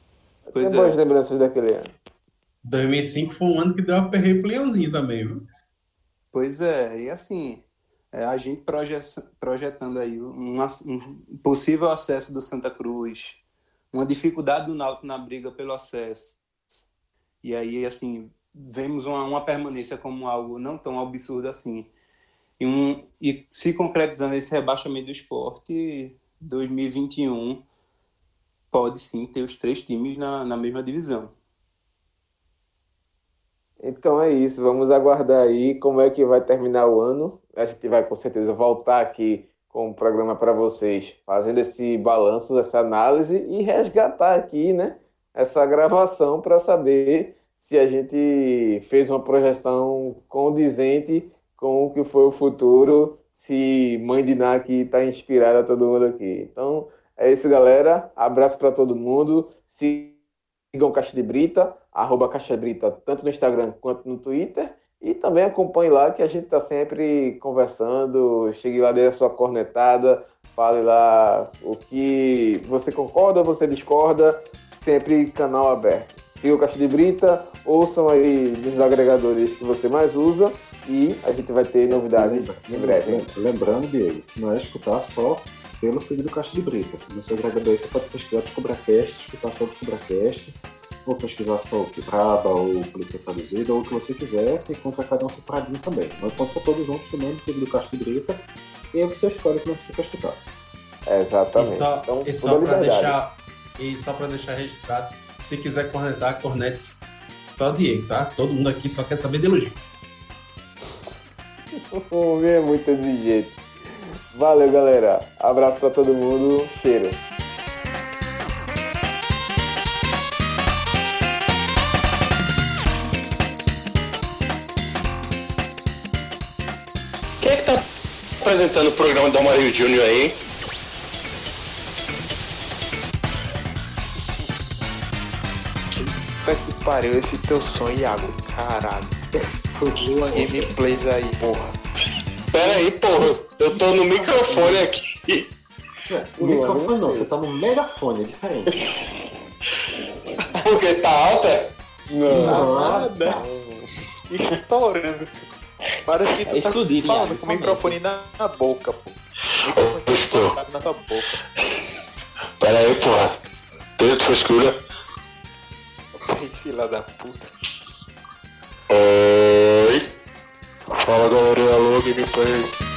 Pois Tem é. boas lembranças daquele ano. 2005 foi um ano que deu uma perreio pro Leãozinho também, viu? Pois é, e assim, é, a gente projetando aí um, um, possível acesso do Santa Cruz, uma dificuldade do Náutico na briga pelo acesso. E aí, assim, vemos uma, uma permanência como algo não tão absurdo assim. E, um, e se concretizando esse rebaixamento do esporte, 2021 pode sim ter os três times na, na mesma divisão. Então é isso, vamos aguardar aí como é que vai terminar o ano. A gente vai com certeza voltar aqui com o um programa para vocês, fazendo esse balanço, essa análise e resgatar aqui, né, essa gravação para saber se a gente fez uma projeção condizente com o que foi o futuro, se Mãe de Ná está inspirada todo mundo aqui. Então é isso, galera. Abraço para todo mundo. Sigam Caixa de Brita arroba Caixa Brita, tanto no Instagram quanto no Twitter. E também acompanhe lá que a gente está sempre conversando. Chegue lá, dê a sua cornetada, fale lá o que você concorda, você discorda. Sempre canal aberto. Siga o Caixa de Brita, ouçam aí nos agregadores que você mais usa e a gente vai ter novidades em breve. hein? Lembrando, Diego, não é escutar só pelo feed do Caixa de Brita. Se você agregador você pode pesquisar DescubraCast, escutar só o DescubraCast, ou pesquisar só o Quebraba, ou o Política Traduzida, ou o que você quiser, você encontra cada um separadinho também. Mas encontra todos juntos também no feed do Caixa de Brita, e aí você escolhe como é que você quer escutar. Exatamente. E só, Então, e só pra liberdade. deixar, e só pra deixar registrado, se quiser cornetar, cornete só Diego, tá? Todo mundo aqui só quer saber de elogio. O homem é muito exigente. Valeu, galera. Abraço pra todo mundo. Cheiro. Apresentando o programa do Amarillo Júnior aí? Puta que pariu, esse teu som, Iago. Caralho. Uma gameplays aí, porra. Pera aí, porra. Eu tô no microfone aqui. O microfone não, você tá no megafone, é diferente. Porque tá alta? Não. Nada. Estourando. Parece que tu É tá estudinho, falando Iago, com o microfone na, na boca, pô. Colocado na tua boca. Pera aí, porra. Frescura. Ai, Fila da puta. Oi. Fala galerinha, alô, gameplay.